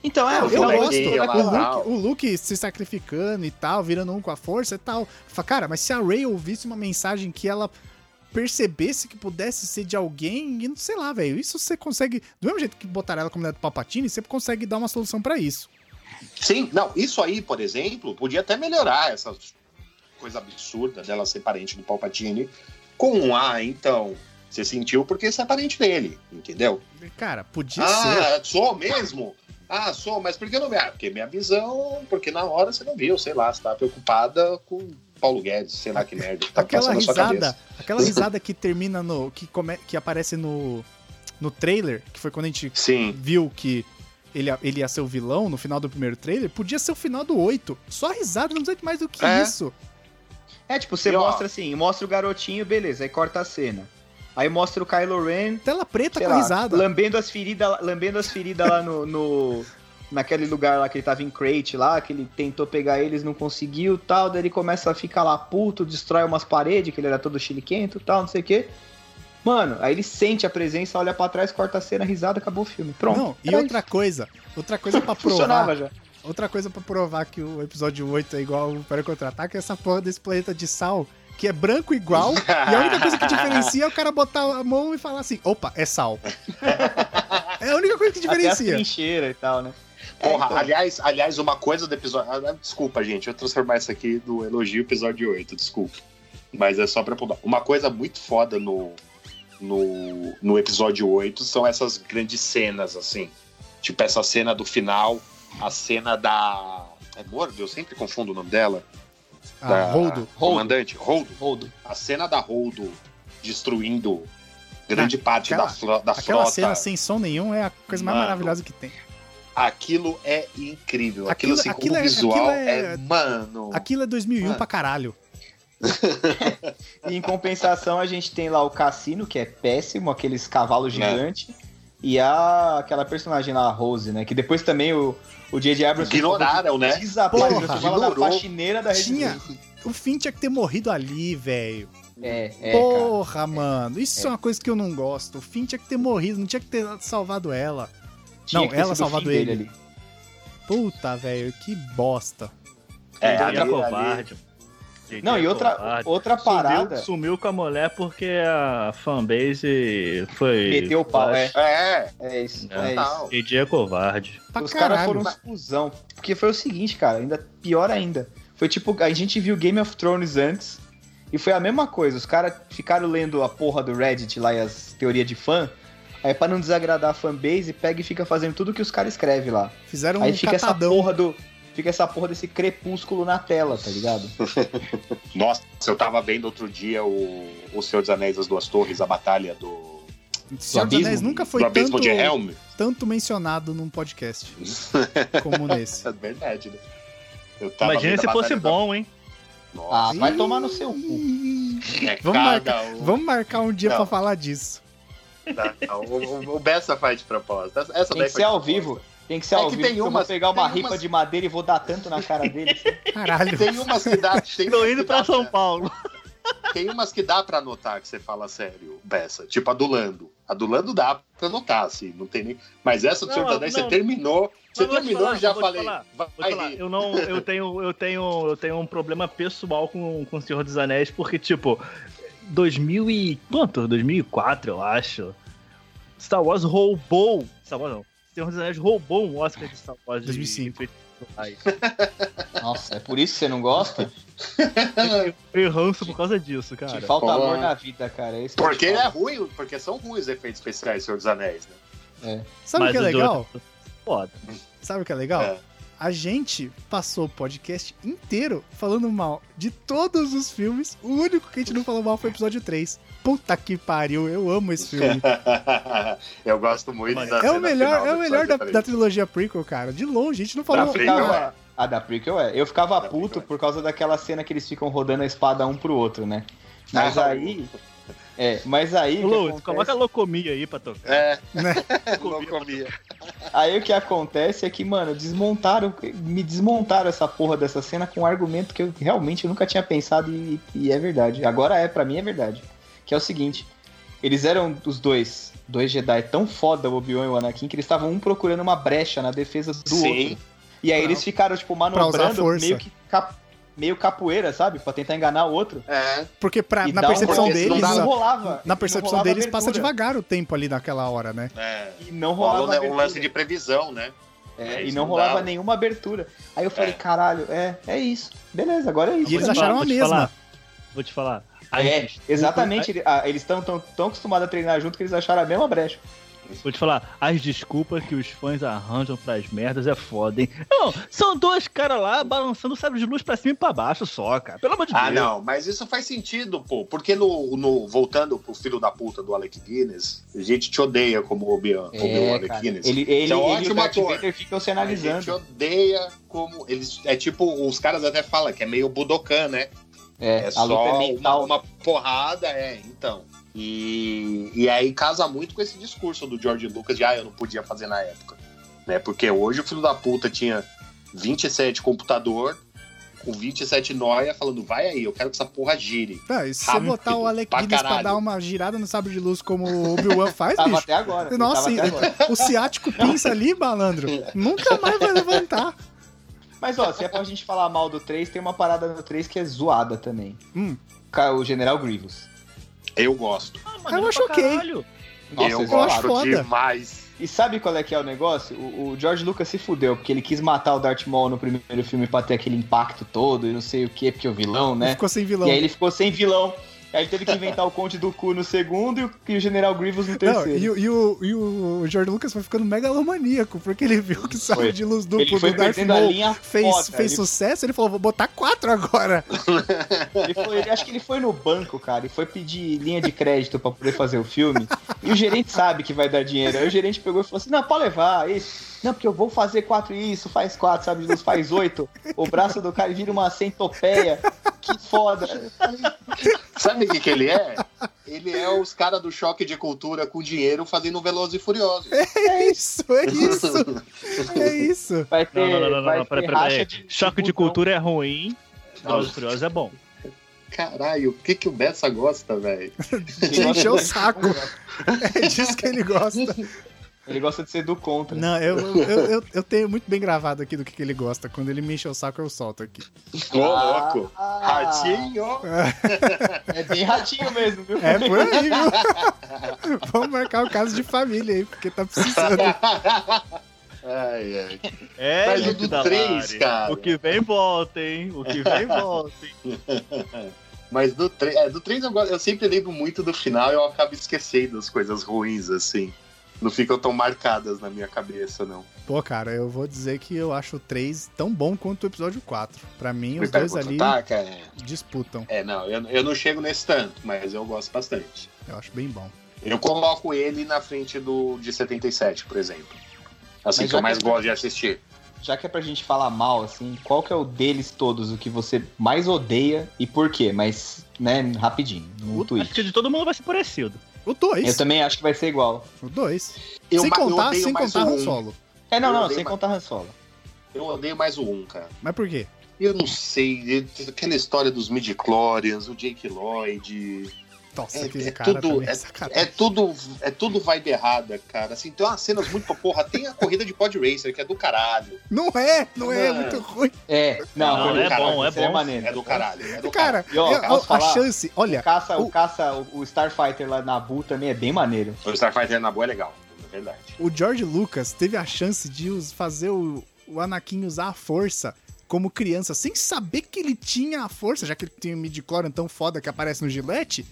Então, é,
eu
o final
gosto.
lá.
O Luke, o Luke se sacrificando e tal, virando um com a força e tal. Cara, mas se a Rey ouvisse uma mensagem que ela percebesse que pudesse ser de alguém, e não sei lá, velho. Isso você consegue. Do mesmo jeito que botaram ela como do Palpatine, você consegue dar uma solução pra isso.
Sim, não, isso aí, por exemplo, podia até melhorar essa coisa absurda dela ser parente do Palpatine com um ah, então, você sentiu porque você é parente dele, entendeu?
Cara, podia ser.
Ah, sou mesmo? Ah, sou, mas por que não me... Ah, porque minha visão, porque na hora você não viu, sei lá, você tá preocupada com Paulo Guedes, sei lá que merda. que Tá
aquela
passando na sua
risada,
cabeça.
aquela risada que termina no. que, come, que aparece no. no trailer, que foi quando a gente
Sim,
viu que ele, ele ia ser o vilão no final do primeiro trailer, podia ser o final do 8. Só a risada, não precisa de mais do que
É.
isso.
É, tipo, você
E, ó,
mostra assim, mostra o garotinho, beleza, aí corta a cena. Aí mostra o Kylo Ren,
Tela preta com a
lá,
risada.
lambendo as feridas, lambendo as feridas lá no, no, naquele lugar lá que ele tava em crate lá, que ele tentou pegar eles, não conseguiu tal, daí ele começa a ficar lá puto, destrói umas paredes, que ele era todo chiliquento tal, não sei o quê. Mano, aí ele sente a presença, olha pra trás, corta a cena, risada, acabou o filme. Pronto.
Não, e outra coisa, outra coisa pra
isso. funcionava
provar,
já.
outra coisa para provar que o episódio 8 é igual ao Império Contra-Ataque é essa porra desse planeta de sal, que é branco igual, e a única coisa que diferencia é o cara botar a mão e falar assim, opa, é sal. É a única coisa que
Até as
diferencia.
trincheiras e tal, né? É,
Porra,
então.
aliás, aliás, uma coisa do episódio. ah, Desculpa, gente, eu vou transformar isso aqui do elogio episódio 8, desculpa. Mas é só pra. Uma coisa muito foda no, no, no episódio 8 são essas grandes cenas, assim. Tipo, essa cena do final, a cena da. É Mordo? Eu sempre confundo o nome dela.
Ah,
da
Holdo.
Comandante, Holdo.
Roldo.
A cena da Holdo destruindo grande parte
aquela-
da, flo- da
Aquela
frota.
cena sem som nenhum é a coisa mais
Mano.
maravilhosa que tem.
Aquilo é incrível. Aquilo,
Aquilo-
assim,
aquilo
como
é-
visual
aquilo é-
é... Mano.
Aquilo é 2001
Mano.
pra caralho.
E em compensação, a gente tem lá o cassino, que é péssimo, aqueles cavalos
É.
gigantes. E a, aquela personagem lá, a Rose, né? Que depois também o, o J.J. Abrams...
Ignoraram, né?
Desapareceu. Fala da faxineira da
Tinha-. O Finn tinha que ter morrido ali, velho.
É, é, cara.
Porra, mano. Isso é. uma coisa que eu não gosto. O Finn tinha que ter morrido, não tinha que ter salvado ela.
Tinha
não, ela salvado ele.
ali.
Puta, velho, que bosta.
É,
é
ali-
covarde.
Não,
é
e outra,
covarde.
outra parada...
Sumiu, sumiu com a mulher porque a fanbase foi.
Meteu o pau, é.
É,
É isso,
É.
é isso.
AJ é covarde.
Pra
Os caras foram uns cuzão. Porque foi o seguinte, cara, ainda pior ainda. Foi tipo, a gente viu Game of Thrones antes e foi a mesma coisa. Os caras ficaram lendo a porra do Reddit lá e as teorias de fã. Aí pra não desagradar a fanbase, pega e fica fazendo tudo que os caras escrevem lá.
Fizeram um
Aí fica essa
catadão.
porra do. Fica essa porra desse crepúsculo na tela, tá ligado?
Nossa, eu tava vendo outro dia o, o Senhor dos Anéis das Duas Torres, a batalha do,
Senhor dos
abismo-
Anéis nunca foi
do
tanto,
de Helm.
tanto mencionado num podcast como nesse.
É verdade, né? Eu tava
Imagina se fosse
da-
bom, hein?
Ah,
Nossa,
vai tomar no seu cu.
é
Vamos
cada um.
Vamos marcar um dia pra falar disso.
Não, o, o, o Bessa faz de propósito. Essa,
Tem
daí
que ser ao
propósito.
vivo. Tem que ser
É
ao
que
vivo.
tem
vou pegar uma
tem
ripa
umas-
de madeira e vou dar tanto na cara dele.
Caralho.
Tem umas que dá. Tem
Tô indo pra São Paulo.
Tem umas que dá pra notar que você fala sério, Bessa. Tipo a do Lando. A do Lando dá pra notar, assim, não tem nem. Mas essa do Senhor dos Anéis, você terminou. Você terminou
falar,
e já
vou te
falei.
falar,
Vai
Vou te falar, eu não, eu tenho, eu tenho, eu tenho um problema pessoal com, com o Senhor dos Anéis, porque, tipo, 2000 e... quanto? 2004, eu acho. Star Wars roubou... Star Wars não. Senhor dos Anéis roubou um Oscar de Star Wars de
2005.
efeitos visuais.
Nossa, é por isso que você não gosta?
Eu ranço por causa disso,
Te
cara.
falta
Pô.
amor na vida, cara. É
Porque
te
ele é ruim, porque são ruins os efeitos especiais do Senhor dos Anéis, né?
Sabe o que é
o de
legal?
outro- Foda.
Sabe o que é legal?
É.
A gente passou o podcast inteiro falando mal de todos os filmes. O único que a gente não falou mal foi o episódio 3. Puta que pariu, eu amo esse filme.
Eu gosto muito
Mas
da
É o melhor,
final
é o melhor da, da trilogia prequel, cara. De longe, a gente não falou.
Da prequel,
ficava...
é.
A da prequel é. Eu ficava
Da
puto
prequel é.
por causa daquela cena que eles ficam rodando a espada um pro outro, né? Mas
Ah,
aí. É, mas aí.
Lu,
acontece-
coloca a locomia aí pra tocar.
É,
Né?
não comia.
Aí o que acontece é que, mano, desmontaram, me desmontaram essa porra dessa cena com um argumento que eu realmente nunca tinha pensado e, e é verdade. Agora é, pra mim é verdade. Que é o seguinte: eles eram os dois, dois Jedi tão foda, o Obi-Wan e o Anakin, que eles estavam um procurando uma brecha na defesa do
Sim.
outro. E aí
Pra-
eles ficaram, tipo, manobrando meio que cap- meio capoeira, sabe? Pra tentar enganar o outro.
É.
Porque pra-
E
na
um-
percepção
senão
deles.
não
dá-
rolava.
Na percepção
rolava
deles, passa devagar o tempo ali naquela hora, né?
É.
E não
Rola
rolava
um- um
abertura.
lance de previsão, né?
É,
É,
e não
não
rolava
dá.
nenhuma abertura. Aí eu falei,
É.
caralho, é, é isso. Beleza, agora é isso.
E eles acharam
falar,
a
vou te
mesma.
falar, Vou te falar. As
É,
desculpas-
exatamente. ele- ah, eles estão tão, tão acostumados a treinar junto que eles acharam a mesma brecha.
Vou te falar, as desculpas que os fãs arranjam pras merdas é foda, hein? Não, são dois caras lá balançando o sabre de luz pra cima e pra baixo só, cara. Pelo amor de
Ah,
Deus.
não, mas isso faz sentido, pô. Porque no, no- voltando pro filho da puta do Alec Guinness, a gente te odeia como Obi-Wan Obi-Wan Alec Guinness.
Ele, ele,
Que é um
ele
ótimo
o
ator.
Ficam se
A gente
analisando.
odeia como. Eles, é tipo, os caras até falam que é meio Budokan, né?
É,
É,
a
só
luta é
uma,
mental.
uma porrada, é, então. E, e aí casa muito com esse discurso do George Lucas de ah, eu não podia fazer na época. né? Porque hoje o filho da puta tinha 27 computador com 27 noia falando, vai aí, eu quero que essa porra gire.
Não, e se você botar o Alec
pra
Guinness pra dar uma girada no sabre de luz como o Obi-Wan faz,
Tava
bicho.
até agora.
Nossa,
tava até agora.
o ciático pinça ali, malandro. Nunca mais vai levantar.
Mas ó, se é pra gente falar mal do 3, tem uma parada no 3 que é zoada também.
Hum.
O General Grievous.
Eu gosto.
Ah,
Eu acho
pra
ok.
caralho.
Nossa,
eu
eu acho
gosto demais.
E sabe qual é que é o negócio? O, o George Lucas se fudeu, porque ele quis matar o Darth Maul no primeiro filme pra ter aquele impacto todo e não sei o que, porque o vilão, né?
Ficou sem vilão.
E aí ele ficou sem vilão. Aí ele teve que inventar o Conde do Cu no segundo e o, e o General Grievous no
Não,
terceiro.
e, o- e o, e o George Lucas foi ficando megalomaníaco, porque ele viu que
Foi.
de luz
foi
do Darth Maul fez,
foda.
fez
ele,
sucesso, ele falou, vou botar quatro agora.
ele foi- ele- acho que ele foi no banco, cara, e foi pedir linha de crédito pra poder fazer o filme. E o gerente sabe que vai dar dinheiro. Aí o gerente pegou e falou assim: não, pode levar. Isso. Não, porque eu vou fazer quatro isso, faz quatro, sabe? de luz faz oito. O braço do cara vira uma centopeia. Que foda.
Sabe o que, que ele é? Ele é os caras do choque de cultura com dinheiro fazendo Velozes e Furiosos.
É isso, é isso. É isso.
Vai ter.
Não, não, não, não, não, peraí, peraí,
de-
Choque de cultura é ruim. Velozes e Furiosos é bom.
Caralho, o que, que o Bessa gosta, velho?
De encher o saco. É disso que ele gosta.
Ele gosta de ser do contra.
Não, eu, eu, eu, eu tenho muito bem gravado aqui do que, que ele gosta. Quando ele me enche o saco, eu solto aqui.
Ô, louco!
Ah,
Ratinho!
É bem ratinho mesmo, viu?
É por aí, viu? Vamos marcar o caso de família aí, porque tá precisando.
Ai, ai.
É,
Mas o do três, cara.
O que vem, volta, hein? O que vem, volta, hein?
Mas do 3, é, do 3 eu, eu sempre lembro muito do final e eu acabo esquecendo as coisas ruins, assim. Não ficam tão marcadas na minha cabeça, não.
Pô, cara, eu vou dizer que eu acho o 3 tão bom quanto o episódio 4. Pra mim,
Me
os dois ali
Tá, cara?
disputam.
É, não, eu, eu não chego nesse tanto, mas eu gosto bastante.
Eu acho bem bom.
Eu coloco ele na frente do de 77, por exemplo. Assim
Mas
que eu mais
que-
gosto de assistir.
Já que é pra gente falar mal, assim, qual que é o deles todos, o que você mais odeia e por quê? Mas, né, rapidinho, no
Acho que de todo mundo vai ser parecido.
O 2.
Eu também acho que vai ser igual.
O 2.
Eu,
Sem
ma-
contar, sem contar
o
Han
um.
Solo.
É, não,
Eu
não, sem
mais-
contar Han Solo.
Eu odeio mais o 1, cara.
Mas por quê?
Eu não sei, aquela história dos midi-chlorians, o Jake Lloyd.
Nossa,
É-
aquele
é
cara
tudo-
também é
É
sacanagem.
tudo, é tudo vibe errada, cara. Assim, tem umas cenas muito. Porra, tem a corrida de pod racer, que é do caralho.
Não é, não é, é
Não.
muito ruim.
É, não,
Não,
foi
é
caralho,
bom, é
isso aí
bom.
maneiro.
É do caralho. É do
Cara,
E, ó,
eu- a
falar?
chance,
O
olha,
caça, o,
o-
caça, o, o Starfighter lá na Nabu também é bem maneiro.
O Starfighter na boa é legal, é verdade.
o George Lucas teve a chance de fazer o, o Anakin usar a força como criança, sem saber que ele tinha a força, já que ele tem o midi-chlorian tão foda que aparece no gilete,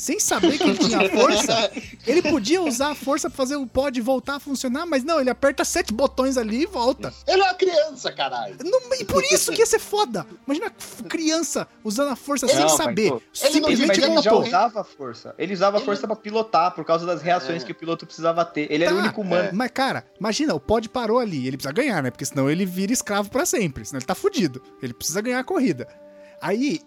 sem saber que ele tinha a força, ele podia usar a força pra fazer o pod voltar a funcionar, mas não, ele aperta sete botões ali e volta.
Ele é uma criança, caralho.
Não- e por isso que ia ser foda. Imagina a criança usando a força
Não,
sem saber.
pô,
ele não-
Simplesmente
Mas ele já usava a força. Ele usava a
Ele-
força pra pilotar, por causa das reações
É.
que o piloto precisava ter. Ele era o
Tá,
único humano.
Mas, cara, imagina, o pod parou ali. Ele precisa ganhar, né? Porque senão ele vira escravo pra sempre. Senão ele tá fudido. Ele precisa ganhar a corrida. Aí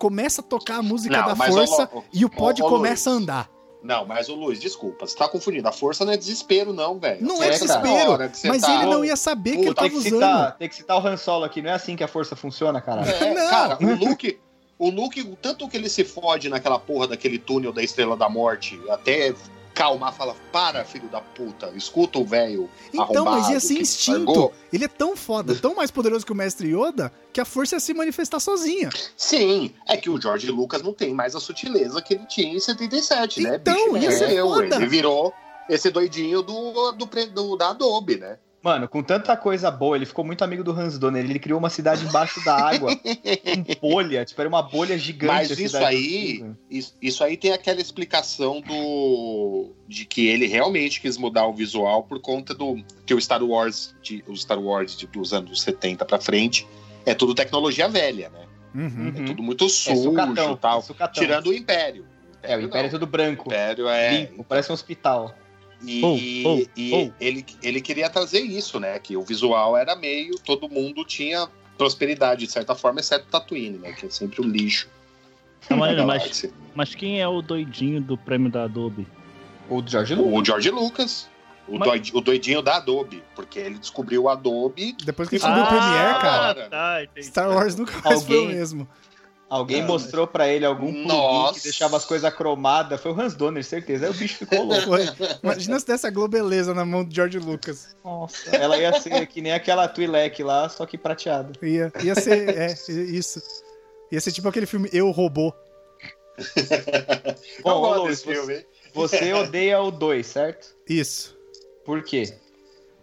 começa a tocar a música
Não,
da força
ô, ô,
e o pod
ô,
começa a
Luiz.
andar.
Não, mas o Luiz, desculpa, você tá confundindo. A força não é desespero, não, velho.
Não
A
é
na
desespero,
que
mas
tá-
ele não ia saber que
Pô,
ele
tem,
tava
que
usando.
citar, tem que citar o Han Solo aqui, não é assim que a força funciona, cara.
É,
Não.
cara, o Luke, o Luke, o tanto que ele se fode naquela porra daquele túnel da Estrela da Morte, até calmar, fala, para, filho da puta, escuta o velho
Então, mas ia ser instinto.
largou."
Ele é tão foda, tão mais poderoso que o Mestre Yoda, que a força ia se manifestar sozinha.
Sim, é que o George Lucas não tem mais a sutileza que ele tinha em 77, né,
Então, ia ser foda.
Ele virou esse doidinho do, do, do- da Adobe, né?
Mano, com tanta coisa boa, ele ficou muito amigo do Hans Donner. Ele criou uma cidade embaixo da água, com bolha. Tipo, era uma bolha gigante.
Mas isso
cidade
aí, isso, isso aí tem aquela explicação do de que ele realmente quis mudar o visual por conta do que o Star Wars, de, o Star Wars de- dos anos 70 pra frente é tudo tecnologia velha, né?
Uhum.
Uhum.
É tudo muito
É
sujo
sucatão,
e tal.
é sucatão.
Tirando o Império.
É, o Império é
não.
tudo branco.
O Império é.
Limpo, parece um hospital.
E,
Oh, oh,
e
oh.
Ele, ele queria trazer isso, né? Que o visual era meio. Todo mundo tinha prosperidade, de certa forma, exceto Tatooine, né? Que é sempre o lixo. Da
maneiro, mas, mas quem é o doidinho do prêmio da Adobe?
O George Lucas.
O George Lucas. O,
Mas-
doid- o doidinho da Adobe, porque ele descobriu o Adobe.
Depois que ele subiu o Premiere, cara,
tá.
Star Wars nunca mais foi o
Alguém-
mesmo.
Alguém
Cara.
mostrou pra ele algum plugin que deixava as coisas cromadas. Foi o Hans Donner, certeza. Aí o bicho ficou louco.
Imagina se desse a Globeleza na mão de George Lucas.
Nossa. Ela ia ser que nem aquela Twi'lek lá, só que prateada.
Ia, ia ser, é, isso. Ia ser tipo aquele filme Eu, Robô.
Bom,
eu
ô,
filme, hein?
Você odeia o 2, certo?
Isso.
Por quê?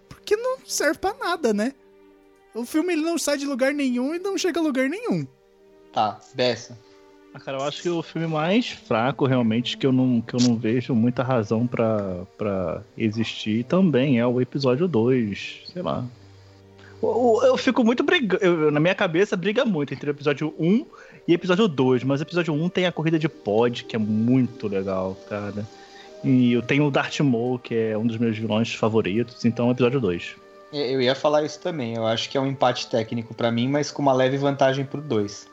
Porque não serve pra nada, né? O filme ele não sai de lugar nenhum e não chega a lugar nenhum.
Tá, dessa.
Ah, cara, eu acho que o filme mais fraco, realmente, que eu não, que eu não vejo muita razão pra, pra existir também é o episódio 2. Sei lá. O- Eu fico muito brigando. Na minha cabeça, briga muito entre o episódio 1 e episódio 2. Mas o episódio 1 tem a corrida de pod, que é muito legal, cara. E eu tenho o Darth Maul, que é um dos meus vilões favoritos. Então, episódio 2.
É, Eu ia falar isso também. Eu acho que é um empate técnico pra mim, mas com uma leve vantagem pro 2.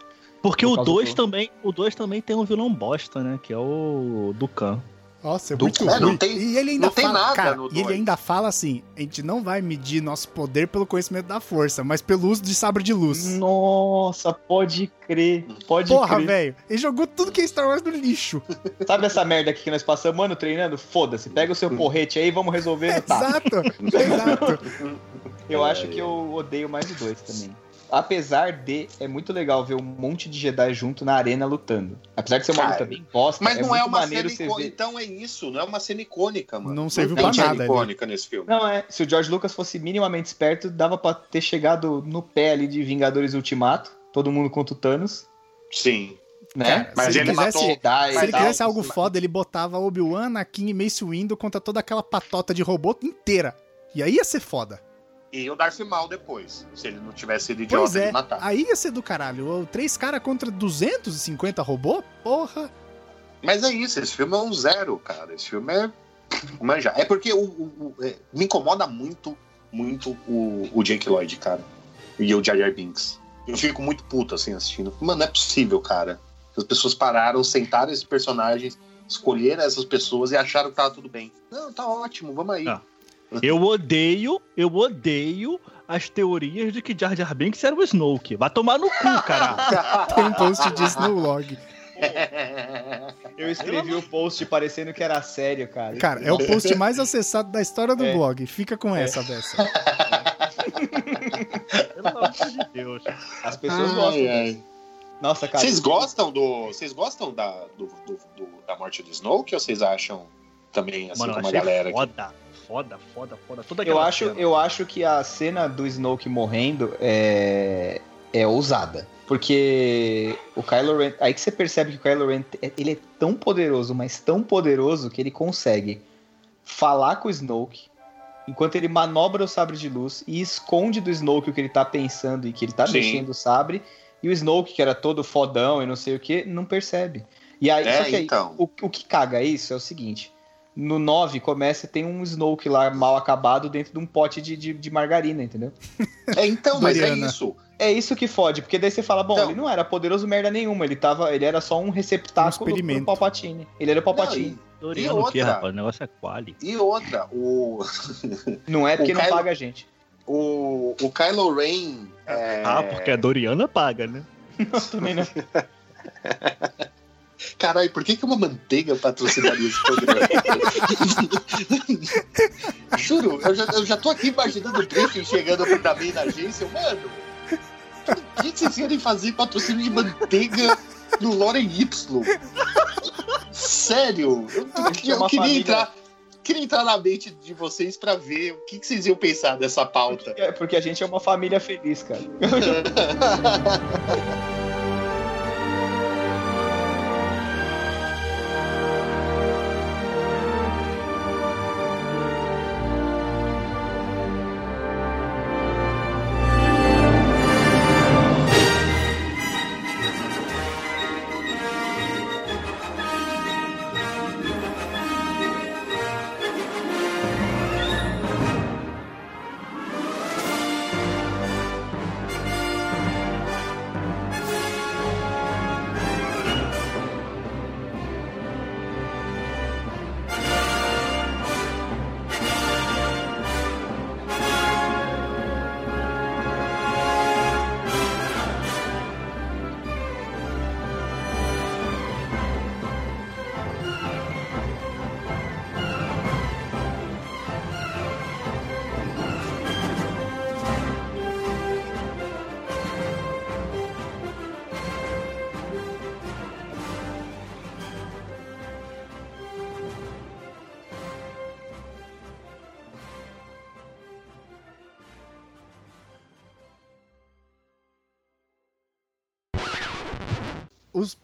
Porque
Por
o
causa
2
do-
também, o 2 também tem um vilão bosta, né? Que é o Dukan.
Nossa, é
Do-
muito
é, não tem-
e ele ainda
não tem
fala,
nada
cara,
no
e ele
dois.
ainda fala assim: a gente não vai medir nosso poder pelo conhecimento da força, mas pelo uso de sabre de luz.
Nossa, pode crer. Pode
Porra,
crer.
velho. Ele jogou tudo que é Star Wars no lixo.
Sabe essa merda aqui que nós passamos ano treinando? Foda-se, pega o seu porrete aí e vamos resolver taco.
Exato. Exato.
Eu acho que eu odeio mais o 2 também. Apesar de, é muito legal ver um monte de Jedi junto na arena lutando. Apesar de ser uma
Cara,
luta bem bosta,
Mas
é
não
muito
é uma cena icônica.
ver.
Então é isso, não é uma cena icônica, mano.
Não serviu
tem
pra
cena
nada ali.
icônica nesse filme.
Não é, se o George Lucas fosse minimamente esperto, dava pra ter chegado no pé ali de Vingadores Ultimato, todo mundo contra o Thanos,
Sim.
né?
Cara,
Mas
se
ele
ele quisesse,
matou-
Jedi
se ele
tal.
quisesse algo foda, ele botava Obi-Wan, Anakin e Mace Windu contra toda aquela patota de robô inteira. E aí ia ser foda.
E o Darth Maul depois, se ele não tivesse sido
Pois
idiota
é,
de matar.
aí ia ser do caralho. Três caras contra 250 robô? Porra.
Mas é isso, esse filme é um zero, cara. Esse filme é. Manja. É porque o, o- o- é, me incomoda muito, muito o, o Jake Lloyd, cara. E o Jar Jar Binks. Eu fico muito puto assim assistindo. Mano, não é possível, cara. As pessoas pararam, sentaram esses personagens, escolheram essas pessoas e acharam que tava tudo bem. Não, tá ótimo, vamos aí.
Ah. Eu odeio, eu odeio as teorias de que Jar Jar Binks era o Snoke. Vai tomar no cu, caralho.
Tem um post disso no log.
Eu escrevi o post parecendo que era sério, cara.
Cara, é o post mais acessado da história do
É.
blog. Fica com essa dessa.
Pelo amor de Deus.
As pessoas
Ai,
gostam.
ai.
disso. Nossa, cara.
Vocês gostam do. Vocês gostam da, do, do- do- da morte do Snoke ou vocês acham também assim
Mano, eu
como a galera? aqui?
Foda, foda, foda. Toda
Eu acho,
cena.
eu acho que a cena do Snoke morrendo é, é ousada. Porque o Kylo Ren. Aí que você percebe que o Kylo Ren ele é tão poderoso, mas tão poderoso que ele consegue falar com o Snoke enquanto ele manobra o sabre de luz e esconde do Snoke o que ele tá pensando e que ele tá
Sim.
mexendo o sabre. E o Snoke, que era todo fodão e não sei o que, não percebe. E aí,
É,
só que aí,
então.
o, o que caga isso é o seguinte: no 9 começa e tem um Snoke lá mal acabado dentro de um pote de, de, de margarina, entendeu?
É, então, mas é
Doriana.
isso.
É isso que fode, porque daí você fala, bom,
Então-
ele não era poderoso merda nenhuma, ele tava, ele era só um receptáculo
Um
pro Palpatine. Ele era o Palpatine.
Doriano
E
o
outra?
rapaz? O negócio é quali.
E outra, o,
Não é porque
O
não
Kylo-
paga a gente.
o, o Kylo Ren. é-
Ah, porque a Doriana paga, né?
Também não.
Caralho, por que, que uma manteiga patrocinaria esse programa? Juro, eu já, eu já tô aqui imaginando o briefing chegando pra mim na agência. Mano, o que que vocês querem fazer patrocínio de manteiga no Loren Y? Sério? Eu, eu-
é
eu queria entrar. Queria entrar na mente de vocês pra ver o que, que vocês iam pensar dessa pauta.
É porque a gente é uma família feliz, cara.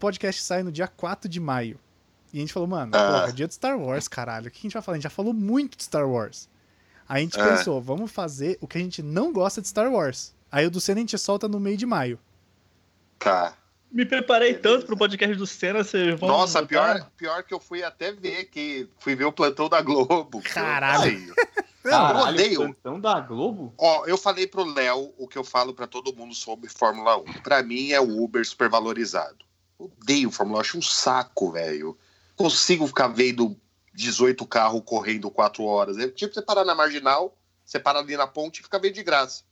os podcasts saem no dia 4 de maio. E a gente falou, mano,
Ah.
porra, dia de Star Wars, caralho. O que a gente vai falar? A gente já falou muito de Star Wars. Aí a gente
Ah.
pensou, vamos fazer o que a gente não gosta de Star Wars. Aí o do Senna a gente solta no meio de maio.
Tá.
Me preparei tanto pro podcast do Senna, vocês vão.
Nossa, pior, pior que eu fui até ver que fui ver o plantão da Globo.
Caralho.
Caralho,
odeio.
plantão da Globo?
Ó, eu falei pro Léo o que eu falo pra todo mundo sobre Fórmula 1. Pra mim é o Uber supervalorizado. Odeio Fórmula 1, acho um saco, velho. Consigo ficar vendo 18 carros correndo 4 horas. É tipo você parar na marginal, você para ali na ponte e fica vendo de graça.